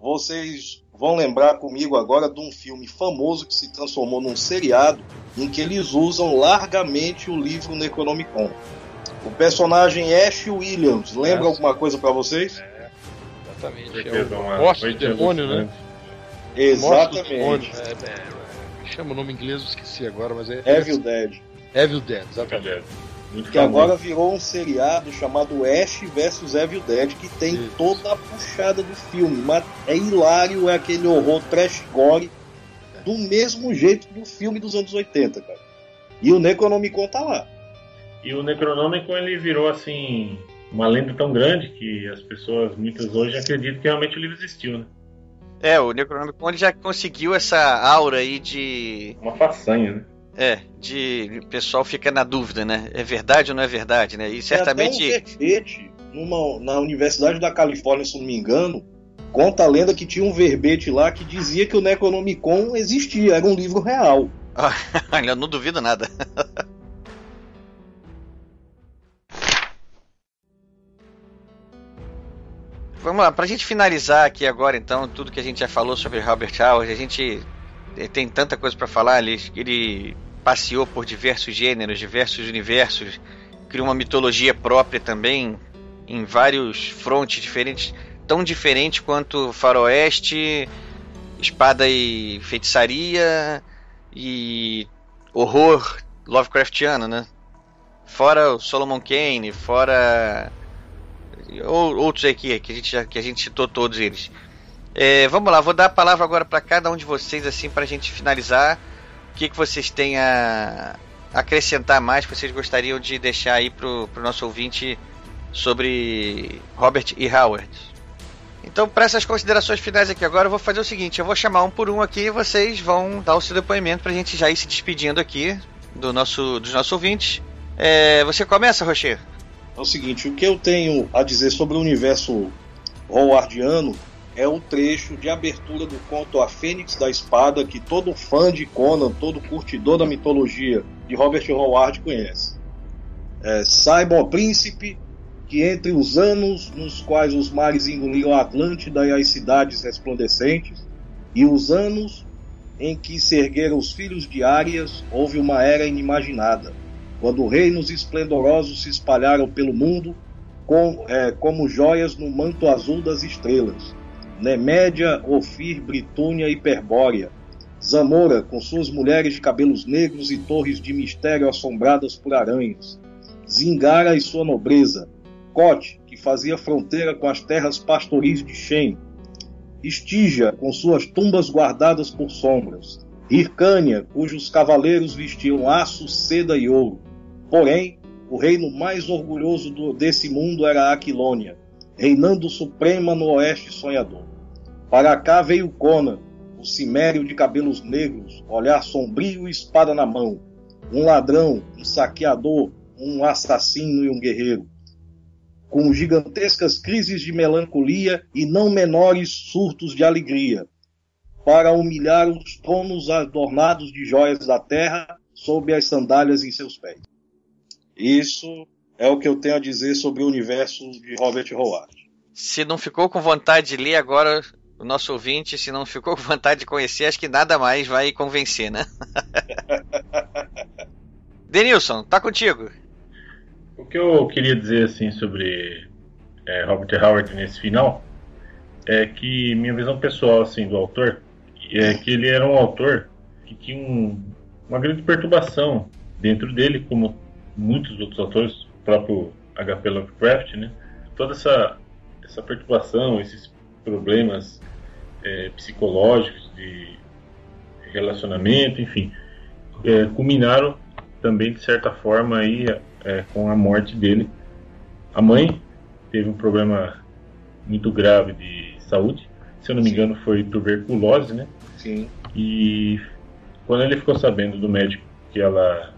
vocês vão lembrar comigo agora de um filme famoso que se transformou num seriado em que eles usam largamente o livro Necronomicon. O personagem Ash Williams, lembra Nossa. alguma coisa pra vocês? Exatamente. Certeza, É o Morte do noite Demônio, né? do Exatamente. Demônio. É, é, é, chama o nome em inglês, eu esqueci agora, mas é. Evil Dead. Evil Dead, exatamente. Verdade. Muito Que famoso. agora virou um seriado chamado Ash vs Evil Dead, que tem Isso. toda a puxada do filme. Mas é hilário, é aquele horror trash gore, do mesmo jeito do filme dos anos 80, cara. E o Necronomicon tá lá. E o Necronômico ele virou assim uma lenda tão grande que as pessoas muitas hoje acreditam que realmente o livro existiu, né? É, o Necronomicon ele já conseguiu essa aura aí de. Uma façanha, né? É, de. O pessoal fica na dúvida, né? É verdade ou não é verdade, né? E Tem certamente. até um verbete numa, na Universidade da Califórnia, se não me engano. Conta a lenda que tinha um verbete lá que dizia que o Necronomicon existia, era um livro real. Olha, não duvido nada. Vamos lá, pra gente finalizar aqui agora, então, tudo que a gente já falou sobre Robert Howard, a gente tem tanta coisa pra falar, ele, ele passeou por diversos gêneros, diversos universos, criou uma mitologia própria também, em vários frontes diferentes, tão diferente quanto Faroeste, Espada e Feitiçaria e horror Lovecraftiano, né? Fora o Solomon Kane, fora ou- outros aqui que a gente já, que a gente citou todos eles. É, vamos lá, vou dar a palavra agora para cada um de vocês assim para a gente finalizar. Que, que vocês têm a acrescentar mais que vocês gostariam de deixar aí pro, pro nosso ouvinte sobre Robert E. Howard? Então, para essas considerações finais aqui agora, eu vou fazer o seguinte: eu vou chamar um por um aqui e vocês vão dar o seu depoimento para a gente já ir se despedindo aqui do nosso, dos nossos ouvintes. É, você começa, Rocher? É o seguinte, o que eu tenho a dizer sobre o universo howardiano é o trecho de abertura do conto A Fênix da Espada que todo fã de Conan, todo curtidor da mitologia de Robert Howard conhece. É, Saibam, ó príncipe, que entre os anos nos quais os mares engoliram a Atlântida e as cidades resplandecentes, e os anos em que se ergueram os filhos de Árias, houve uma era inimaginada quando reinos esplendorosos se espalharam pelo mundo com, é, como joias no manto azul das estrelas. Nemédia, Ofir, Britúnia e Perbórea. Zamora, com suas mulheres de cabelos negros e torres de mistério assombradas por aranhas. Zingara e sua nobreza. Cote, que fazia fronteira com as terras pastoris de Shem. Estígia, com suas tumbas guardadas por sombras. Hircânia, cujos cavaleiros vestiam aço, seda e ouro. Porém, o reino mais orgulhoso do- desse mundo era a Aquilônia, reinando suprema no oeste sonhador. Para cá veio Conan, o cimério de cabelos negros, olhar sombrio e espada na mão. Um ladrão, um saqueador, um assassino e um guerreiro. Com gigantescas crises de melancolia e não menores surtos de alegria, para humilhar os tronos adornados de joias da terra sob as sandálias em seus pés. Isso é o que eu tenho a dizer sobre o universo de Robert Howard. Se não ficou com vontade de ler agora, o nosso ouvinte, se não ficou com vontade de conhecer, acho que nada mais vai convencer, né? Denilson, tá contigo. O que eu queria dizer assim sobre é, Robert Howard nesse final é que minha visão pessoal assim do autor é que ele era um autor que tinha um, uma grande perturbação dentro dele, como muitos outros autores, o próprio H.P. Lovecraft, né? Toda essa, essa perturbação, esses problemas é, psicológicos de relacionamento, enfim, é, culminaram também de certa forma aí é, com a morte dele. A mãe teve um problema muito grave de saúde, se eu não me engano foi tuberculose, né? Sim. E quando ele ficou sabendo do médico que ela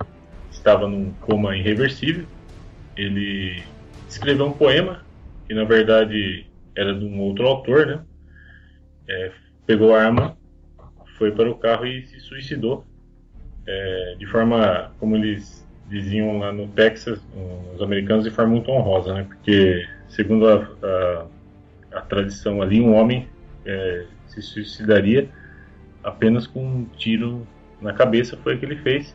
estava num coma irreversível, ele escreveu um poema que na verdade era de um outro autor, né? É, pegou a arma, foi para o carro e se suicidou é, de forma, como eles diziam lá no Texas, os americanos, de forma muito honrosa, né? Porque, segundo a, a, a tradição ali, um homem é, se suicidaria apenas com um tiro na cabeça, foi o que ele fez,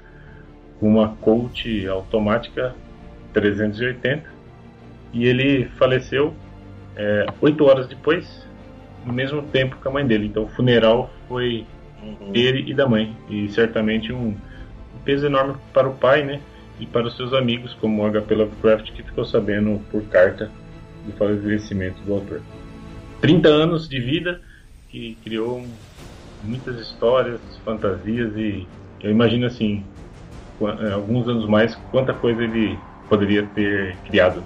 com uma Colt automática 380, e ele faleceu é, oito horas depois, no mesmo tempo que a mãe dele. Então, o funeral foi uhum. dele e da mãe. E certamente um, peso enorme para o pai, né? E para os seus amigos, como o HP Lovecraft, que ficou sabendo por carta do falecimento do autor. 30 anos de vida que criou muitas histórias, fantasias e eu imagino assim, eh, alguns anos mais, quanta coisa ele poderia ter criado.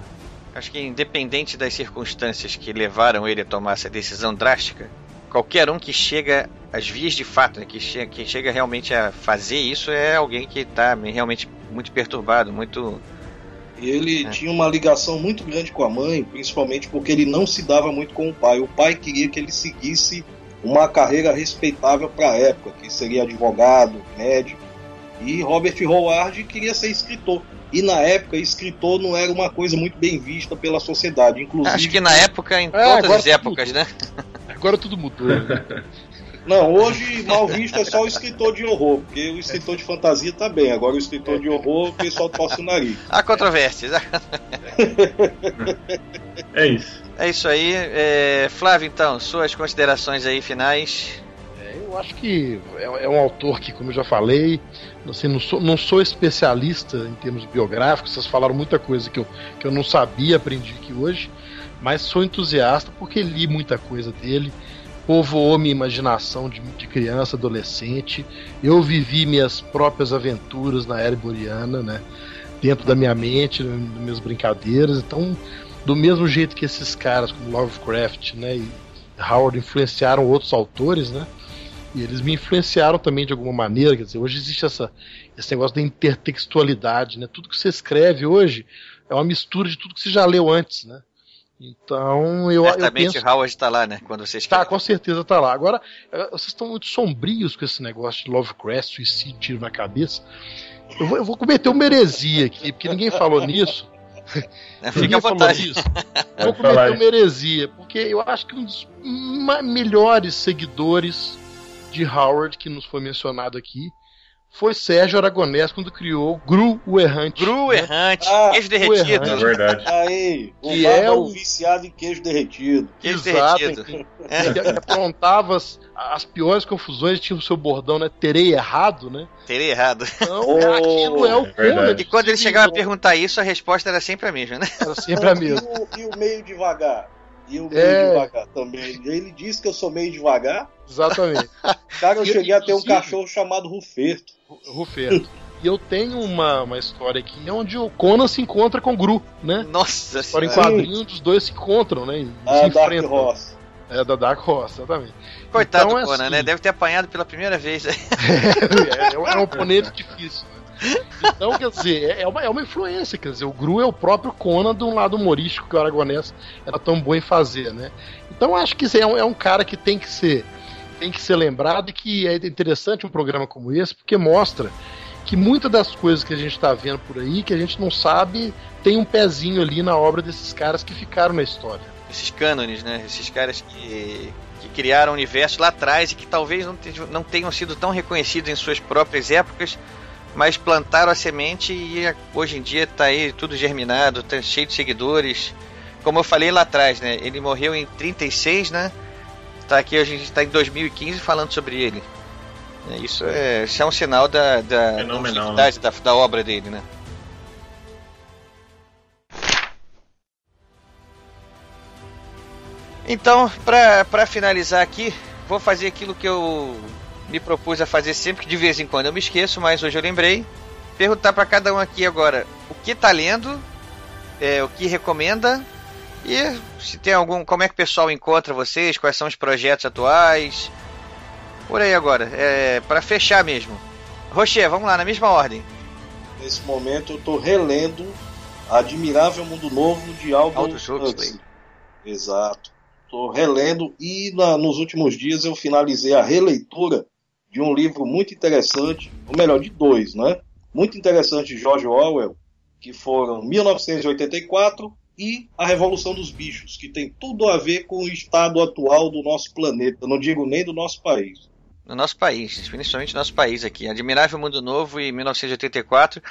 Acho que independente das circunstâncias que levaram ele a tomar essa decisão drástica, qualquer um que chega às vias de fato, né, que, chega, que chega realmente a fazer isso é alguém que está realmente muito perturbado, muito. Ele é. tinha uma ligação muito grande com a mãe, principalmente porque ele não se dava muito com o pai. O pai queria que ele seguisse uma carreira respeitável para a época, que seria advogado, médico. E Robert Howard queria ser escritor. E na época, escritor não era uma coisa muito bem vista pela sociedade. Inclusive, Acho que na época, em é, todas as épocas, tudo. né? Agora tudo mudou. Não, hoje mal visto é só o escritor de horror, porque o escritor de fantasia tá bem. Agora o escritor de horror, o pessoal torce o nariz. Há controvérsias. é isso. É isso aí. É... Flávio, então, suas considerações aí finais. Eu acho que é, é, um autor que, como eu já falei, assim, não, sou, não sou especialista em termos biográficos, vocês falaram muita coisa que eu, que eu não sabia, aprendi aqui hoje, mas sou entusiasta porque li muita coisa dele povoou minha imaginação de, de, criança, adolescente. Eu vivi minhas próprias aventuras na era boreana, né? Dentro da minha mente, das minhas brincadeiras. Então, do mesmo jeito que esses caras como Lovecraft, né, e Howard influenciaram outros autores, né? E eles me influenciaram também de alguma maneira, quer dizer, hoje existe essa, esse negócio da intertextualidade, né? Tudo que você escreve hoje é uma mistura de tudo que você já leu antes, né? Então eu, Certamente eu penso... Howard está lá, né? Quando vocês Tá, com certeza está lá. Agora, eh, vocês estão muito sombrios com esse negócio de Lovecraft, suicídio, tiro na cabeça. Eu vou, eu vou cometer uma heresia aqui, porque ninguém falou nisso. Fica à vontade. Vou cometer uma heresia, porque eu acho que um dos melhores seguidores de Howard que nos foi mencionado aqui foi Sérgio Aragonés quando criou Gru o Errante. Gru o né? Errante, ah, queijo derretido. É verdade. Aí, o que é o viciado em queijo derretido. Queijo Exato, derretido. É. Que aprontava as, as, piores confusões, tinha o seu bordão, né? Terei errado, né? Terei errado. Então, oh, aquilo é o é E quando ele chegava a perguntar isso, a resposta era sempre a mesma, né? Era sempre a mesma. E o, e o meio devagar? E o meio é... devagar também. Ele disse que eu sou meio devagar. Exatamente. Cara, eu cheguei a ter um cachorro chamado Ruferto. Ruferto. E eu tenho uma, uma história aqui onde o Conan se encontra com o Gru, né? Nossa História em quadrinho, os dois se encontram, né? E ah, se Dark Horse. É, da Dark Horse, exatamente. Coitado então, do é Conan, assim... né? Deve ter apanhado pela primeira vez. é, é, é um oponente difícil. Né? Então, quer dizer, é, é uma, é uma influência, quer dizer, o Gru é o próprio Conan de um lado humorístico que o Aragonés era tão bom em fazer, né? Então acho que é um, é um cara que tem que ser tem que ser lembrado e que é interessante um programa como esse, porque mostra que muitas das coisas que a gente está vendo por aí, que a gente não sabe, tem um pezinho ali na obra desses caras que ficaram na história. Esses cânones, né? Esses caras que, que criaram o universo lá atrás e que talvez não, não tenham sido tão reconhecidos em suas próprias épocas, mas plantaram a semente e hoje em dia está aí tudo germinado, tá cheio de seguidores. Como eu falei lá atrás, né? Ele morreu em 36, né? tá aqui, a gente está em 2015 falando sobre ele. É, isso é, isso é um sinal da, da, Fenomenal, da, da, da obra dele, né? Então, para finalizar aqui, vou fazer aquilo que eu me propus a fazer sempre, que de vez em quando eu me esqueço, mas hoje eu lembrei. Perguntar para cada um aqui agora o que tá lendo, é, o que recomenda e se tem algum. Como é que o pessoal encontra vocês, quais são os projetos atuais. Por aí agora, é, para fechar mesmo. Rocher, vamos lá, na mesma ordem. Nesse momento eu estou relendo Admirável Mundo Novo de Aldous Aldous Huxley. Exato. Estou relendo e na- nos últimos dias eu finalizei a releitura de um livro muito interessante, ou melhor, de dois, né? Muito interessante de George Orwell, que foram 1984 e A Revolução dos Bichos, que tem tudo a ver com o estado atual do nosso planeta, não digo nem do nosso país. No nosso país, principalmente no nosso país aqui. Admirável Mundo Novo e 1984.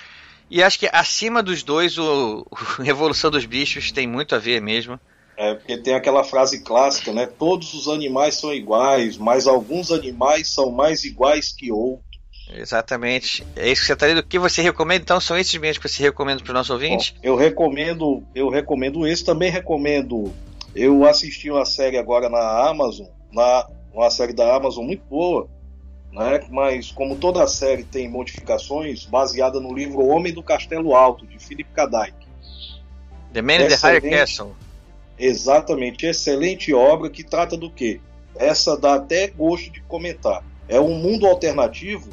E acho que acima dos dois, o, o Revolução dos Bichos tem muito a ver mesmo. É, porque tem aquela frase clássica, né? Todos os animais são iguais, mas alguns animais são mais iguais que outros. Exatamente. É isso que você está lendo. O que você recomenda? Então, são esses mesmos que você recomenda para o nosso ouvinte? Bom, eu recomendo, eu recomendo esse, também recomendo. Eu assisti uma série agora na Amazon, na, uma série da Amazon muito boa, né? Mas como toda série tem modificações, baseada no livro Homem do Castelo Alto de Philip K. Dick. The Man in the Higher. Castle. Exatamente, excelente obra que trata do quê? Essa dá até gosto de comentar. É um mundo alternativo,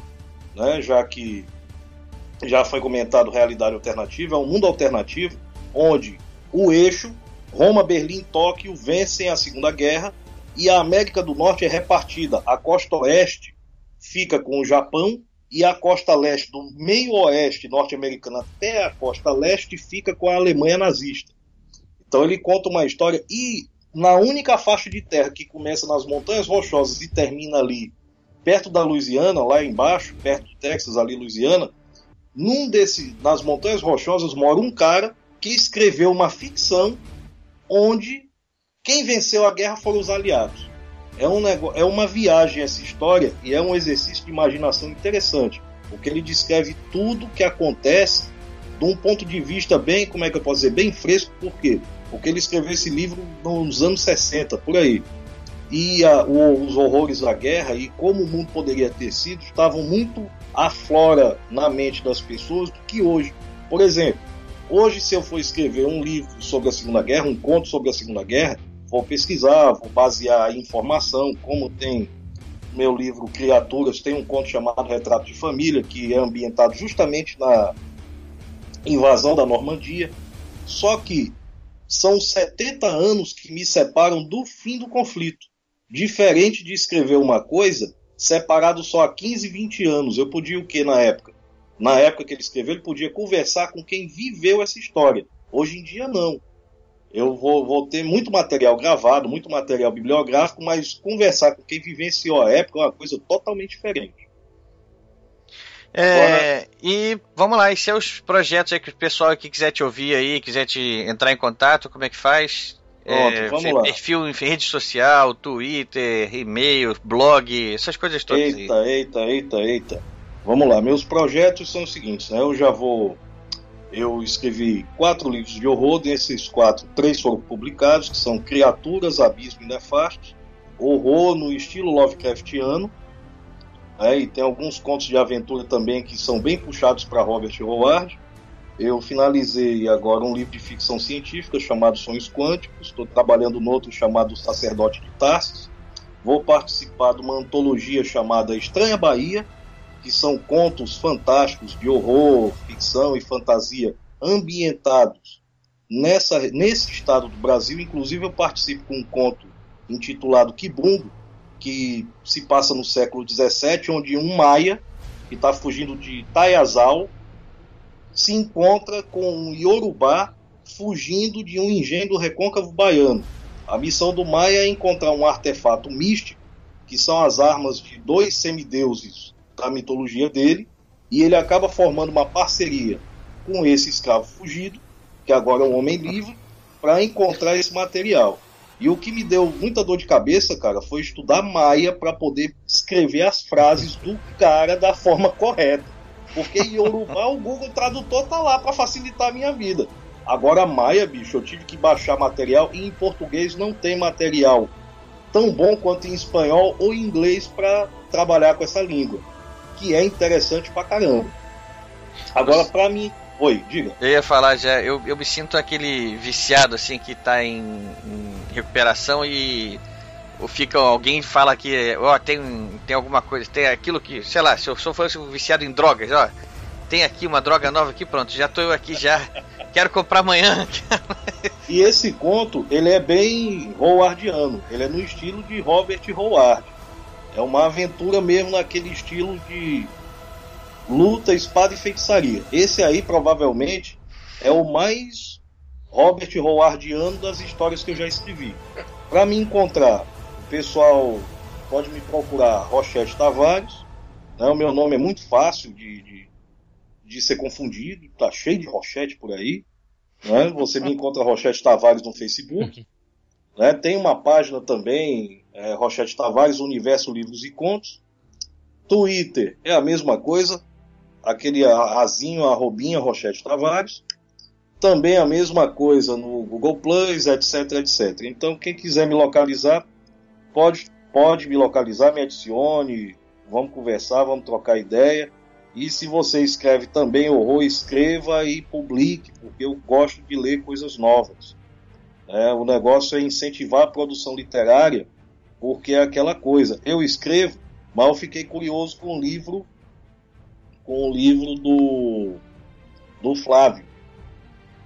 né? Já que já foi comentado realidade alternativa, é um mundo alternativo onde o eixo Roma, Berlim, Tóquio vencem a Segunda Guerra e a América do Norte é repartida. A costa oeste fica com o Japão e a costa leste, do meio oeste norte-americano até a costa leste, fica com a Alemanha nazista. Então ele conta uma história e na única faixa de terra que começa nas Montanhas Rochosas e termina ali perto da Louisiana, lá embaixo, perto do Texas, ali Louisiana, num desse, nas Montanhas Rochosas mora um cara que escreveu uma ficção onde quem venceu a guerra foram os aliados. É, um nego... é uma viagem essa história e é um exercício de imaginação interessante, porque ele descreve tudo que acontece de um ponto de vista bem, como é que eu posso dizer, bem fresco, por quê? Porque ele escreveu esse livro nos anos 60, por aí. E a, o, os horrores da guerra e como o mundo poderia ter sido estavam muito aflora na mente das pessoas do que hoje. Por exemplo, hoje se eu for escrever um livro sobre a Segunda Guerra, um conto sobre a Segunda Guerra, vou pesquisar, vou basear a informação, como tem meu livro Criaturas, tem um conto chamado Retrato de Família, que é ambientado justamente na invasão da Normandia. Só que são 70 anos que me separam do fim do conflito. Diferente de escrever uma coisa separado só há 15, 20 anos. Eu podia o que na época? Na época que ele escreveu, ele podia conversar com quem viveu essa história. Hoje em dia, não. Eu vou, vou ter muito material gravado, muito material bibliográfico, mas conversar com quem vivenciou a época é uma coisa totalmente diferente. É, e vamos lá, e seus projetos aí que o pessoal aqui quiser te ouvir aí, quiser te entrar em contato, como é que faz? Pronto, é, vamos lá. Perfil em rede social, Twitter, e-mail, blog, essas coisas todas aí. Eita, eita, eita, eita. Vamos lá, meus projetos são os seguintes, né? Eu já vou. Eu escrevi quatro livros de horror, desses quatro, três foram publicados, que são Criaturas, Abismo e Nefastos, horror no estilo Lovecraftiano, né? e tem alguns contos de aventura também que são bem puxados para Robert Howard. Eu finalizei agora um livro de ficção científica chamado Sonhos Quânticos, estou trabalhando no outro chamado Sacerdote de Tarsis. Vou participar de uma antologia chamada Estranha Bahia, que são contos fantásticos de horror, ficção e fantasia ambientados nessa, nesse estado do Brasil. Inclusive, eu participo com um conto intitulado Quibumbo, que se passa no século XVII, onde um maia que está fugindo de Tayazal se encontra com um Yorubá fugindo de um engenho do recôncavo baiano. A missão do Maia é encontrar um artefato místico, que são as armas de dois semideuses da mitologia dele, e ele acaba formando uma parceria com esse escravo fugido, que agora é um homem livre, para encontrar esse material. E o que me deu muita dor de cabeça, cara, foi estudar Maia para poder escrever as frases do cara da forma correta. Porque em Yorubá o Google Tradutor tá lá para facilitar a minha vida. Agora Maia, bicho, eu tive que baixar material e em português não tem material tão bom quanto em espanhol ou inglês para trabalhar com essa língua, que é interessante pra caramba. Agora, para mim, Oi, diga. Eu ia falar já, eu, eu me sinto aquele viciado assim que tá em, em recuperação e fica alguém fala que ó, tem, tem alguma coisa, tem aquilo que, sei lá, se eu, se eu fosse viciado em drogas, ó, tem aqui uma droga nova aqui, pronto, já tô eu aqui já. Quero comprar amanhã. e esse conto, ele é bem Howardiano, ele é no estilo de Robert Howard. É uma aventura mesmo naquele estilo de luta, espada e feitiçaria. Esse aí provavelmente é o mais Robert Howardiano das histórias que eu já escrevi. Para me encontrar, o pessoal pode me procurar Rochette Tavares. Né? O meu nome é muito fácil de, de, de ser confundido, tá cheio de Rochette por aí. Né? Você me encontra Rochette Tavares no Facebook. Né? Tem uma página também, é, Rochette Tavares, Universo Livros e Contos. Twitter é a mesma coisa, aquele azinho, a Robinha Rochette Tavares. Também a mesma coisa no Google Plus, etc, etc. Então, quem quiser me localizar, pode, pode me localizar, me adicione, vamos conversar, vamos trocar ideia. E se você escreve também horror, escreva e publique, porque eu gosto de ler coisas novas. É, o negócio é incentivar a produção literária, porque é aquela coisa. Eu escrevo, mas eu fiquei curioso com o livro com o livro do, do Flávio.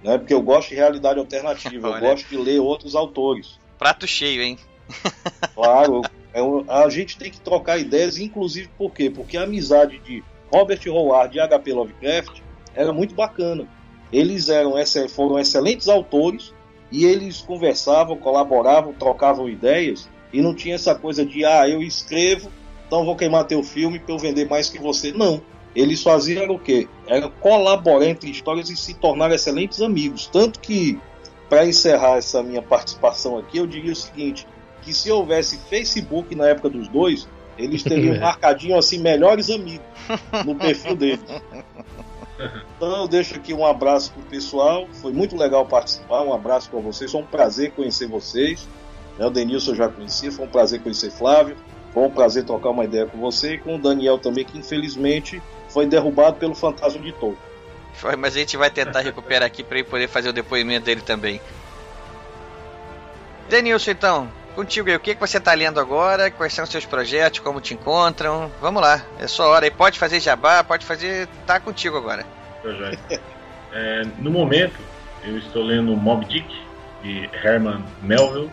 Né? Porque eu gosto de realidade alternativa, eu gosto de ler outros autores. Prato cheio, hein? claro, é a gente tem que trocar ideias, inclusive por quê? Porque a amizade de Robert Howard e H.P. Lovecraft era muito bacana. Eles eram, foram excelentes autores e eles conversavam, colaboravam, trocavam ideias e não tinha essa coisa de ah, eu escrevo, então vou queimar teu filme para eu vender mais que você. Não eles faziam o quê? Era colaborar entre histórias e se tornar excelentes amigos. Tanto que, para encerrar essa minha participação aqui, eu diria o seguinte: que se houvesse Facebook na época dos dois, eles teriam marcadinho assim, melhores amigos no perfil deles. Então eu deixo aqui um abraço pro pessoal. Foi muito legal participar. Um abraço para vocês. Foi um prazer conhecer vocês. O Denilson eu já conhecia. Foi um prazer conhecer Flávio. Foi um prazer trocar uma ideia com você e com o Daniel também, que infelizmente foi derrubado pelo fantasma de Tolkien. Foi, mas a gente vai tentar recuperar aqui para ele poder fazer o depoimento dele também. Denilson, então, contigo aí, o que, que você está lendo agora? Quais são os seus projetos? Como te encontram? Vamos lá, é sua hora aí. Pode fazer jabá, pode fazer. Tá contigo agora. É, no momento, eu estou lendo Mob Dick, de Herman Melville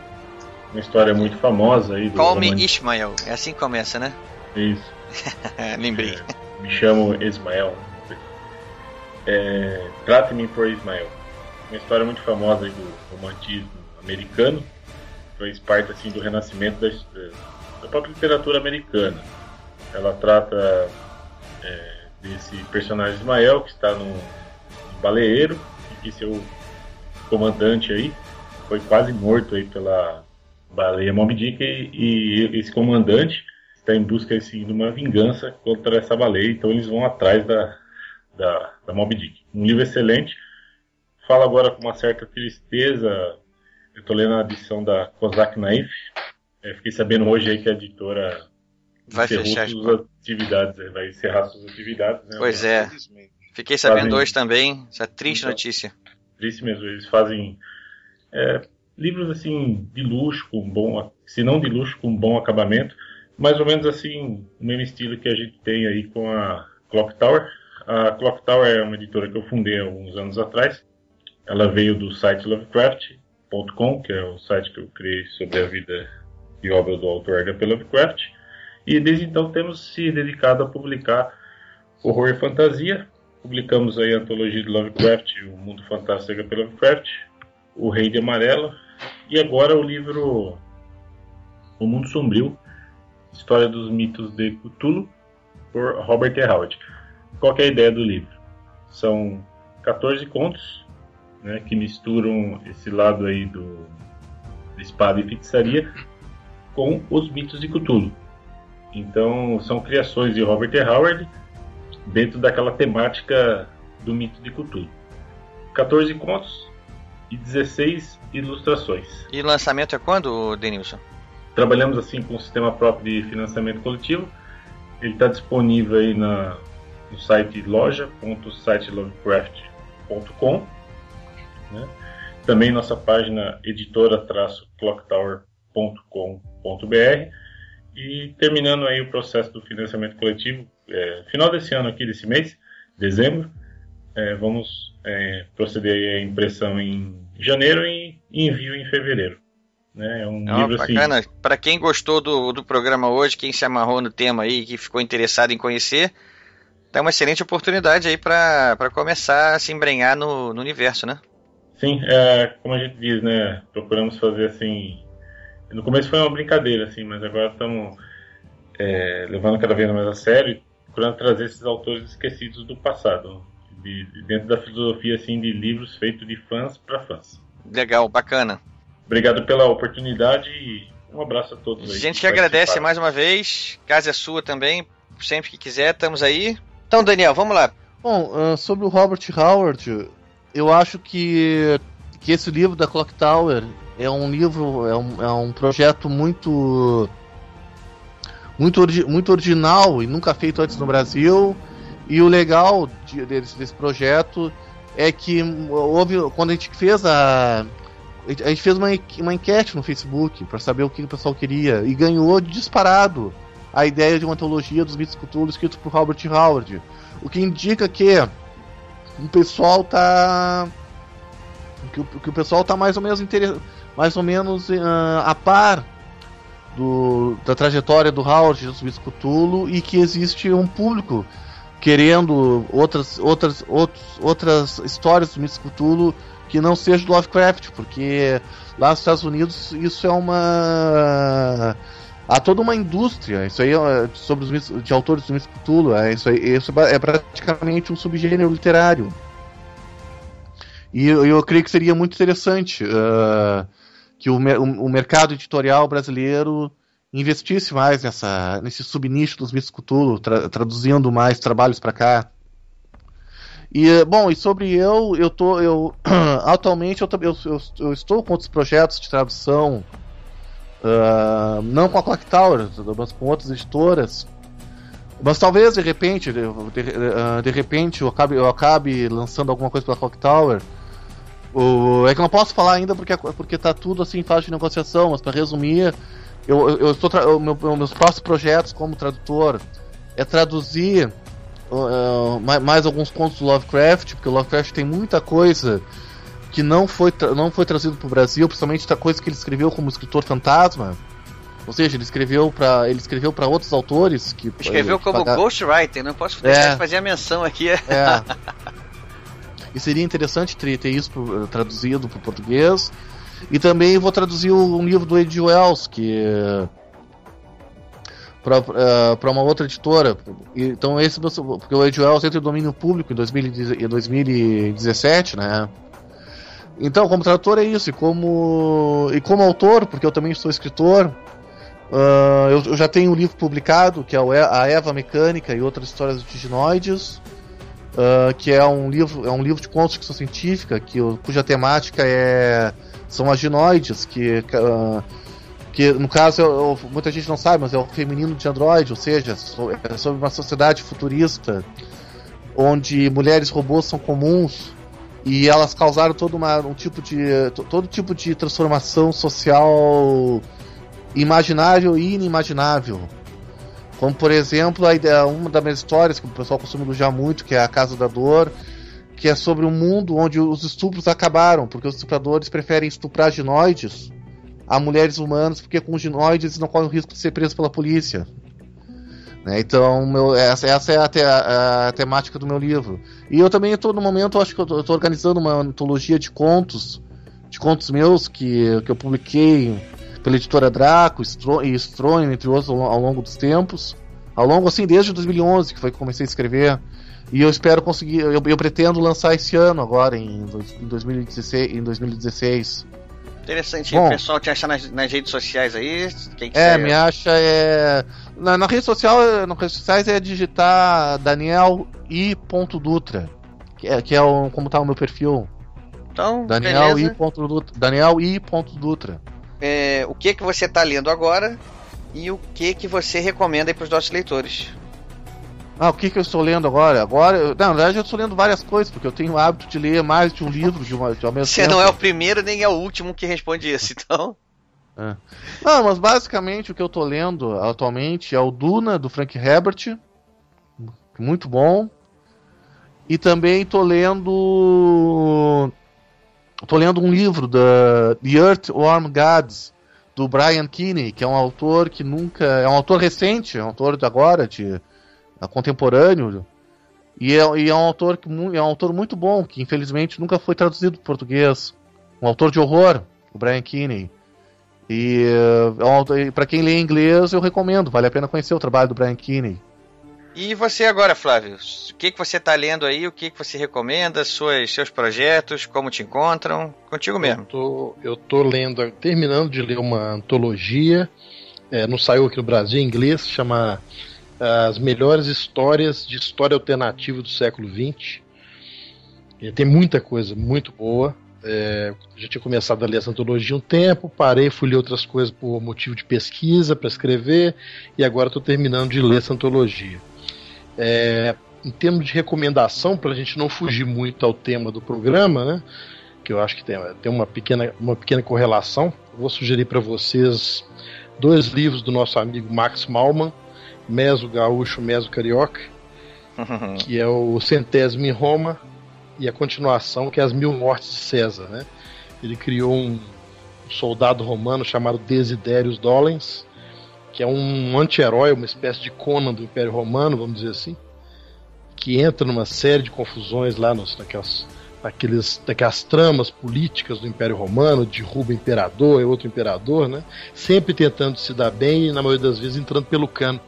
uma história muito famosa aí do. Call me Ismael, é assim que começa, né? Isso. Lembrei. É, me chamo Ismael. É, Trate-me por Ismael. Uma história muito famosa do romantismo americano. Faz parte assim do renascimento da, da própria literatura americana. Ela trata é, desse personagem Ismael que está num, baleeiro e que seu comandante aí foi quase morto aí pela baleia Moby Dick e, e esse comandante está em busca assim, de uma vingança contra essa baleia, então eles vão atrás da, da, da Moby Dick. Um livro excelente, fala agora com uma certa tristeza, eu estou lendo a edição da Kozak Naif, é, fiquei sabendo hoje aí que a editora vai fechar suas atividades, é, vai encerrar suas atividades. Né? Pois é, fiquei sabendo fazem... hoje também, essa triste então, notícia. Triste mesmo, eles fazem... É, livros assim de luxo, com bom, se não de luxo, com bom acabamento, mais ou menos assim, o mesmo estilo que a gente tem aí com a Clock Tower. A Clock Tower é uma editora que eu fundei há alguns anos atrás. Ela veio do site Lovecraft.com, que é o site que eu criei sobre a vida e obra do autor H.P. Lovecraft. E desde então temos se dedicado a publicar horror e fantasia. Publicamos aí a antologia de Lovecraft, o Mundo Fantástico H.P. Lovecraft, O Rei de Amarelo e agora o livro O Mundo Sombrio, História dos Mitos de Cthulhu, por Robert E. Howard. Qual é a ideia do livro? São 14 contos né, que misturam esse lado aí do, espada e feitiçaria com os mitos de Cthulhu. Então, são criações de Robert E. Howard dentro daquela temática do mito de Cthulhu. 14 contos e 16 ilustrações. E lançamento é quando, Denilson? Trabalhamos assim com um sistema próprio de financiamento coletivo. Ele está disponível aí na, no site loja.sitelovecraft.com. Né? Também nossa página editora-clocktower.com.br e terminando aí o processo do financiamento coletivo, é, final desse ano aqui, desse mês, dezembro, é, vamos é, proceder à impressão em janeiro e envio em fevereiro. Né? É um Não, livro bacana. assim. Para quem gostou do, do programa hoje, quem se amarrou no tema aí, que ficou interessado em conhecer, tá uma excelente oportunidade aí para começar a se embrenhar no, no universo, né? Sim, é, como a gente diz, né? Procuramos fazer assim. No começo foi uma brincadeira, assim, mas agora estamos é, levando cada vez mais a sério e procurando trazer esses autores esquecidos do passado, de dentro da filosofia assim de livros feitos de fãs para fãs. Legal, bacana. Obrigado pela oportunidade e um abraço a todos A aí. gente que agradece mais uma vez. Casa é sua também. Sempre que quiser, estamos aí. Então, Daniel, vamos lá. Bom, ah, sobre o Robert Howard, eu acho que, que esse livro da Clock Tower é um livro, é um, é um projeto muito muito, muito original e nunca feito antes no Brasil. E o legal de- desse, desse projeto é que houve quando a gente fez a a gente fez uma, uma enquete no Facebook para saber o que o pessoal queria e ganhou disparado a ideia de uma antologia dos mitos Cthulhu escrito por Robert Howard. O que indica que o pessoal tá que o, que o pessoal tá mais ou menos inter... mais ou menos ah, a par do, da trajetória do Howard dos mitos Cthulhu e que existe um público querendo outras outras outros, outras histórias do mitos Cthulhu que não seja do Lovecraft, porque lá nos Estados Unidos isso é uma há toda uma indústria, isso aí é sobre os de autores do mitos Cthulhu, é isso aí, isso é praticamente um subgênero literário. E eu, eu creio que seria muito interessante ah, que o, o- o mercado editorial brasileiro investisse mais nessa, nesse subnicho dos mitos Cthulhu, tra- traduzindo mais trabalhos para cá. E eh, bom, e sobre eu, eu tô, eu atualmente eu, eu, eu, eu estou com outros projetos de tradução, ah, não com a Clock Tower, mas com outras editoras. Mas talvez de repente, de, de, ah, de repente eu acabe, eu acabe lançando alguma coisa pela Clock Tower. O, é que eu não posso falar ainda porque, porque tá tudo assim em fase de negociação, mas para resumir, eu, eu, eu estou o meu, meus próximos projetos como tradutor é traduzir uh, mais, mais alguns contos do Lovecraft, porque o Lovecraft tem muita coisa que não foi, não foi trazido para o Brasil, principalmente da coisa que ele escreveu como escritor fantasma. Ou seja, ele escreveu para ele escreveu para outros autores que Escreveu que como pagar- Ghostwriter, não posso deixar É. de fazer a menção aqui. É. E seria interessante ter, ter isso pro- traduzido para o português. E também vou traduzir um livro do Ed Wells, que para uma outra editora. Então esse porque o Ed Wells entra em domínio público em 2010 em 2017, né? Então, como tradutor é isso, e como e como autor, porque eu também sou escritor, ah, eu, eu já tenho um livro publicado que é a Eva Mecânica e outras histórias de diginoides. Uh, que é um livro é um livro de contos de ficção científica que, cuja temática é são as ginoides que uh, que no caso é o- muita gente não sabe mas é o feminino de android ou seja é sobre uma sociedade futurista onde mulheres robôs são comuns e elas causaram todo uma, um tipo de to- todo tipo de transformação social imaginável e inimaginável. Como por exemplo, a ideia, uma das minhas histórias que o pessoal costuma elogiar muito, que é a Casa da Dor, que é sobre um mundo onde os estupros acabaram, porque os estupradores preferem estuprar ginoides a mulheres humanas, porque com ginoides não correm o risco de ser presos pela polícia. Né, Então, meu, essa, essa é a, te- a- a temática do meu livro. E eu também estou no momento, acho que estou organizando uma antologia de contos, de contos meus que, que eu publiquei pela editora Draco e Strontium, entre outros, ao, ao longo dos tempos. Ao longo, assim, desde 2011, que foi que comecei a escrever. E eu espero conseguir, eu, eu pretendo lançar esse ano, agora, em, em 2016. Em 2016. Interessante. Bom. o pessoal te acha nas, nas redes sociais aí? Quem que É, você- me acha é. Na, na rede social, nas redes sociais é digitar Daniel I.Dutra. Que é, que é o, como tá o meu perfil. Então, Daniel beleza. I.Dutra. Daniel I.Dutra. É, o que que você tá lendo agora e o que que você recomenda aí pros nossos leitores? Ah, o que, que eu estou lendo agora? Agora, eu- não, na verdade eu estou lendo várias coisas, porque eu tenho o hábito de ler mais de um livro de, uma, de ao mesmo Você tempo. não é o primeiro nem é o último que responde isso, então. Não, mas basicamente o que eu tô lendo atualmente é o Duna, do Frank Herbert. Muito bom. E também tô lendo. Tô lendo um livro da The Earthworm Gods, do Brian Kinney, que é um autor que nunca. É um autor recente, é um autor de agora, de é contemporâneo. E é, e é um autor que, é um autor muito bom, que infelizmente nunca foi traduzido para português. Um autor de horror, o Brian Kinney. E é um pra quem lê inglês, eu recomendo, vale a pena conhecer o trabalho do Brian Kinney. E você agora, Flávio? O que que você tá lendo aí? O que que você recomenda? Suas, seus projetos? Como te encontram? Contigo Eu mesmo. tô, eu tô lendo, terminando de ler uma antologia, é, não saiu aqui no Brasil em inglês, chama As Melhores Histórias de História Alternativa do Século XX. E tem muita coisa muito boa. É, já tinha começado a ler essa antologia um tempo, parei, fui ler outras coisas por motivo de pesquisa para escrever, e agora estou terminando de ler essa antologia. É, em termos de recomendação, para a gente não fugir muito ao tema do programa, né? que eu acho que tem, tem uma, pequena, uma pequena correlação. Vou sugerir para vocês dois livros do nosso amigo Max Malman, Meso Gaúcho, Meso Carioca, que é o Centésimo em Roma, e a continuação, que é As Mil Mortes de César. Né? Ele criou um, soldado romano chamado Desiderius Dolens, que é um anti-herói, uma espécie de Conan do Império Romano, vamos dizer assim, que entra numa série de confusões lá nos, naquelas daqueles, daquelas tramas políticas do Império Romano, derruba imperador, é outro imperador, né? Sempre tentando se dar bem e, na maioria das vezes, entrando pelo cano.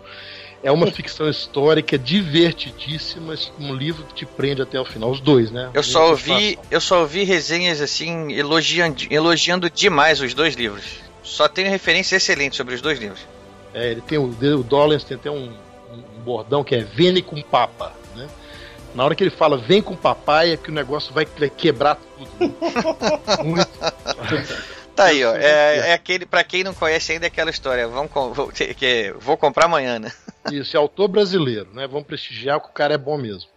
É uma ficção histórica divertidíssima, um livro que te prende até o final, os dois, né? Eu só ouvi, eu só ouvi resenhas assim elogiando, elogiando demais os dois livros. Só tenho referências excelentes sobre os dois livros. É, ele tem o, o Dollens tem até um, um bordão que é Vene com Papa, né? Na hora que ele fala vem com papai é que o negócio vai, vai quebrar tudo. né? Muito. Tá aí, ó. É, é aquele, pra quem não conhece ainda, é aquela história. Vamos, vou, que, que- vou comprar amanhã, né? Isso, é autor brasileiro, né? Vamos prestigiar que o cara é bom mesmo.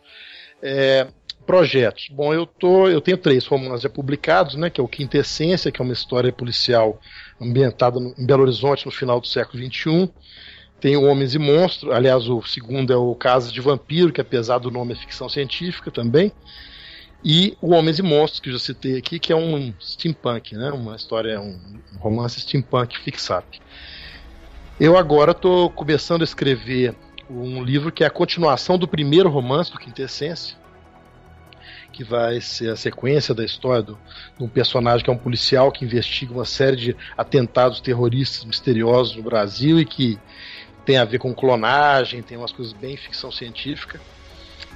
É, projetos. Bom, eu tô, eu tenho três romances já publicados, né? Que é o Quintessência, que é uma história policial ambientada no- em Belo Horizonte no final do século XXI. Tem Homens e Monstros, aliás, o segundo é o Casa de Vampiro, que apesar do nome é ficção científica também. E o Homens e Monstros, que eu já citei aqui, que é um steampunk, né? Uma história, um romance steampunk fixado. Eu agora estou começando a escrever um livro que é a continuação do primeiro romance do Quintessência, que vai ser a sequência da história do- de um personagem que é um policial que investiga uma série de atentados terroristas misteriosos no Brasil e que tem a ver com clonagem, tem umas coisas bem ficção científica.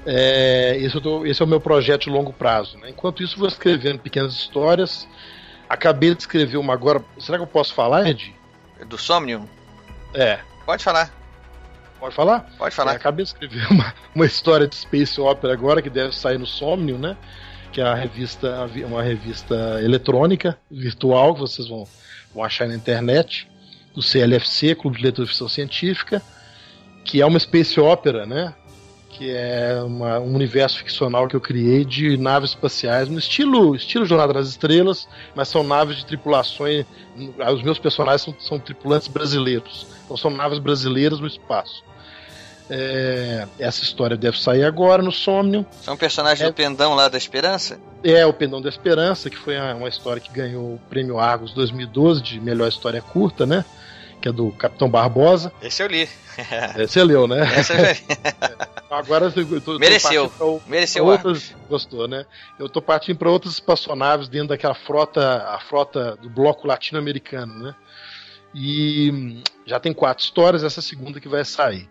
É, esse, tô- esse é o meu projeto de longo prazo. né? Enquanto isso, vou escrevendo pequenas histórias. Acabei de escrever uma agora. Será que eu posso falar, Ed? Do Somnium? É. Pode falar, Pode falar? pode É, falar. acabei de escrever uma, uma história de Space Opera agora que deve sair no Somnium, né? Que é a revista, uma revista eletrônica, virtual, que vocês vão, vão achar na internet, do CLFC, Clube de Leitura de Ficção Científica, que é uma Space Opera, né? Que é uma- um universo ficcional que eu criei de naves espaciais, no estilo, estilo Jornada nas Estrelas, mas são naves de tripulações. Os meus personagens são, são tripulantes brasileiros. Então são naves brasileiras no espaço. É, essa história deve sair agora no Somnium. São personagens É. do pendão lá da Esperança? É o Pendão da Esperança, que foi uma, história que ganhou o prêmio Argos 2012 de melhor história curta, né? Que é do Capitão Barbosa. Esse eu li. É, Você leu, né? Essa eu já li. Agora eu tô, eu tô Mereceu. partindo pra Mereceu outras, gostou, né? Eu tô partindo para outras espaçonaves dentro daquela frota, a frota do bloco latino-americano, né? E hum, já tem quatro histórias, essa segunda que vai sair.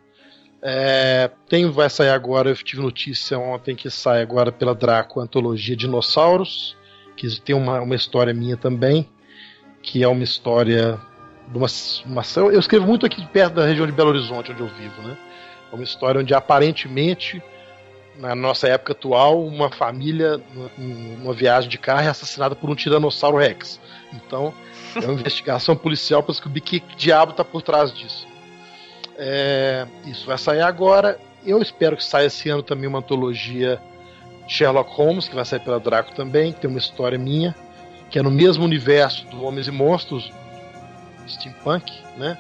É, tem, vai sair agora, eu tive notícia ontem que sai agora pela Draco antologia Dinossauros, que tem uma, uma história minha também. que é uma história de uma, uma, eu escrevo muito aqui perto da região de Belo Horizonte, onde eu vivo, né? Uma história onde aparentemente, na nossa época atual, uma família numa viagem de carro é assassinada por um tiranossauro Rex. Então, é uma investigação policial para descobrir que diabo está por trás disso. É, isso vai sair agora. Eu espero que saia esse ano também uma antologia Sherlock Holmes, que vai sair pela Draco também, que tem uma história minha, que é no mesmo universo do Homens e Monstros, steampunk, né?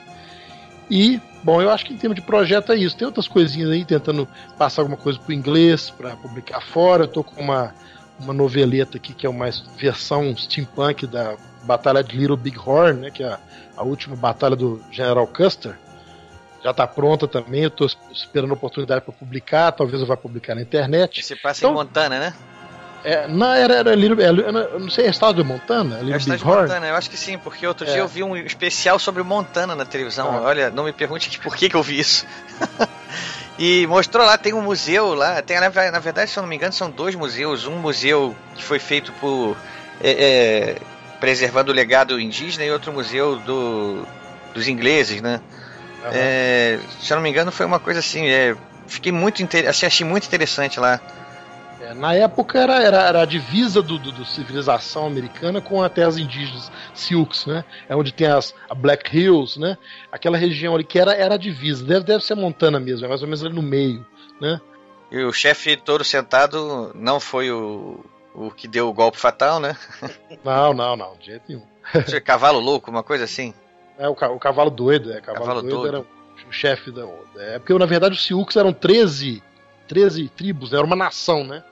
E, bom, eu acho que em termos de projeto é isso. Tem outras coisinhas aí, tentando passar alguma coisa para o inglês, para publicar fora. Eu tô com uma, uma noveleta aqui que é uma versão steampunk da Batalha de Little Big Horn, né? Que é a, a última batalha do General Custer. Já está pronta também, eu estou esperando a oportunidade para publicar, talvez eu vá publicar na internet. Você passa então, em Montana, né? É, não, era, era, Little, era, eu não sei, é estado de Montana? Little é estado de Montana, eu acho que sim, porque outro é. dia eu vi um especial sobre Montana na televisão. Ah. Olha, não me pergunte por que, que eu vi isso. e mostrou lá, tem um museu lá, tem, na, na, verdade, se eu não me engano, são dois museus. Um museu que foi feito por. É, é, preservando o legado indígena e outro museu do, dos ingleses, né? Uhum. se eu não me engano, foi uma coisa assim. É, fiquei muito assim, achei muito interessante lá. É, na época era, era, era a divisa do, do, do, civilização americana com as terras indígenas, Sioux, né? É onde tem as Black Hills, né? Aquela região ali que era, era a divisa. Deve, deve ser Montana mesmo, é mais ou menos ali no meio, né? E o chefe todo sentado não foi o, o que deu o golpe fatal, né? Não, não, não, de jeito nenhum. Cavalo louco, uma coisa assim? É, o, o cavalo doido, é. Cavalo, cavalo doido, doido, era o chefe da. É, porque na verdade os Sioux eram 13, 13 tribos, né? era uma nação, né?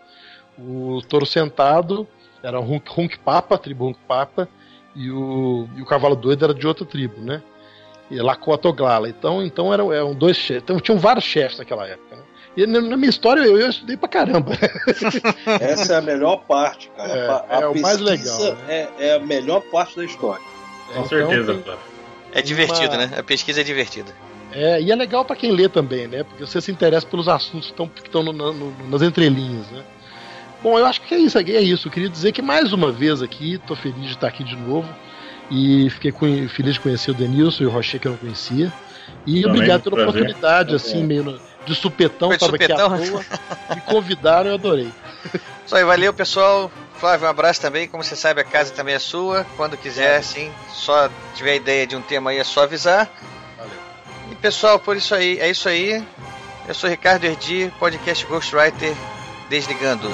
O touro sentado era um Hunk Papa, tribo Hunk Papa, e o, e o cavalo doido era de outra tribo, né? E Lakota Oglala. Então, então eram, eram dois chefes. Então, tinham vários chefes naquela época. Né? E na, minha história eu, eu, estudei pra caramba. Essa é a melhor parte, cara. É, a, é o mais legal. Né? É, é, a melhor parte da história. Com então, certeza, tem, É divertido, uma... né? A pesquisa é divertida. É, e é legal para quem lê também, né? Porque você se interessa pelos assuntos que estão nas entrelinhas, né? Bom, eu acho que é isso, é isso. Eu queria dizer que mais uma vez aqui, tô feliz de estar aqui de novo. E fiquei feliz de conhecer o Denilson e o Rocher que eu não conhecia. E Também, obrigado pela prazer. oportunidade, assim, é. meio de supetão, Foi tava supetão? aqui à toa. Me convidaram eu adorei. Isso aí, valeu pessoal. Flávio, um abraço também. Como você sabe, a casa também é sua. Quando quiser, sim, só tiver ideia de um tema aí, é só avisar. Pessoal, por isso aí, é isso aí. Eu sou Ricardo Erdi, podcast Ghostwriter, desligando.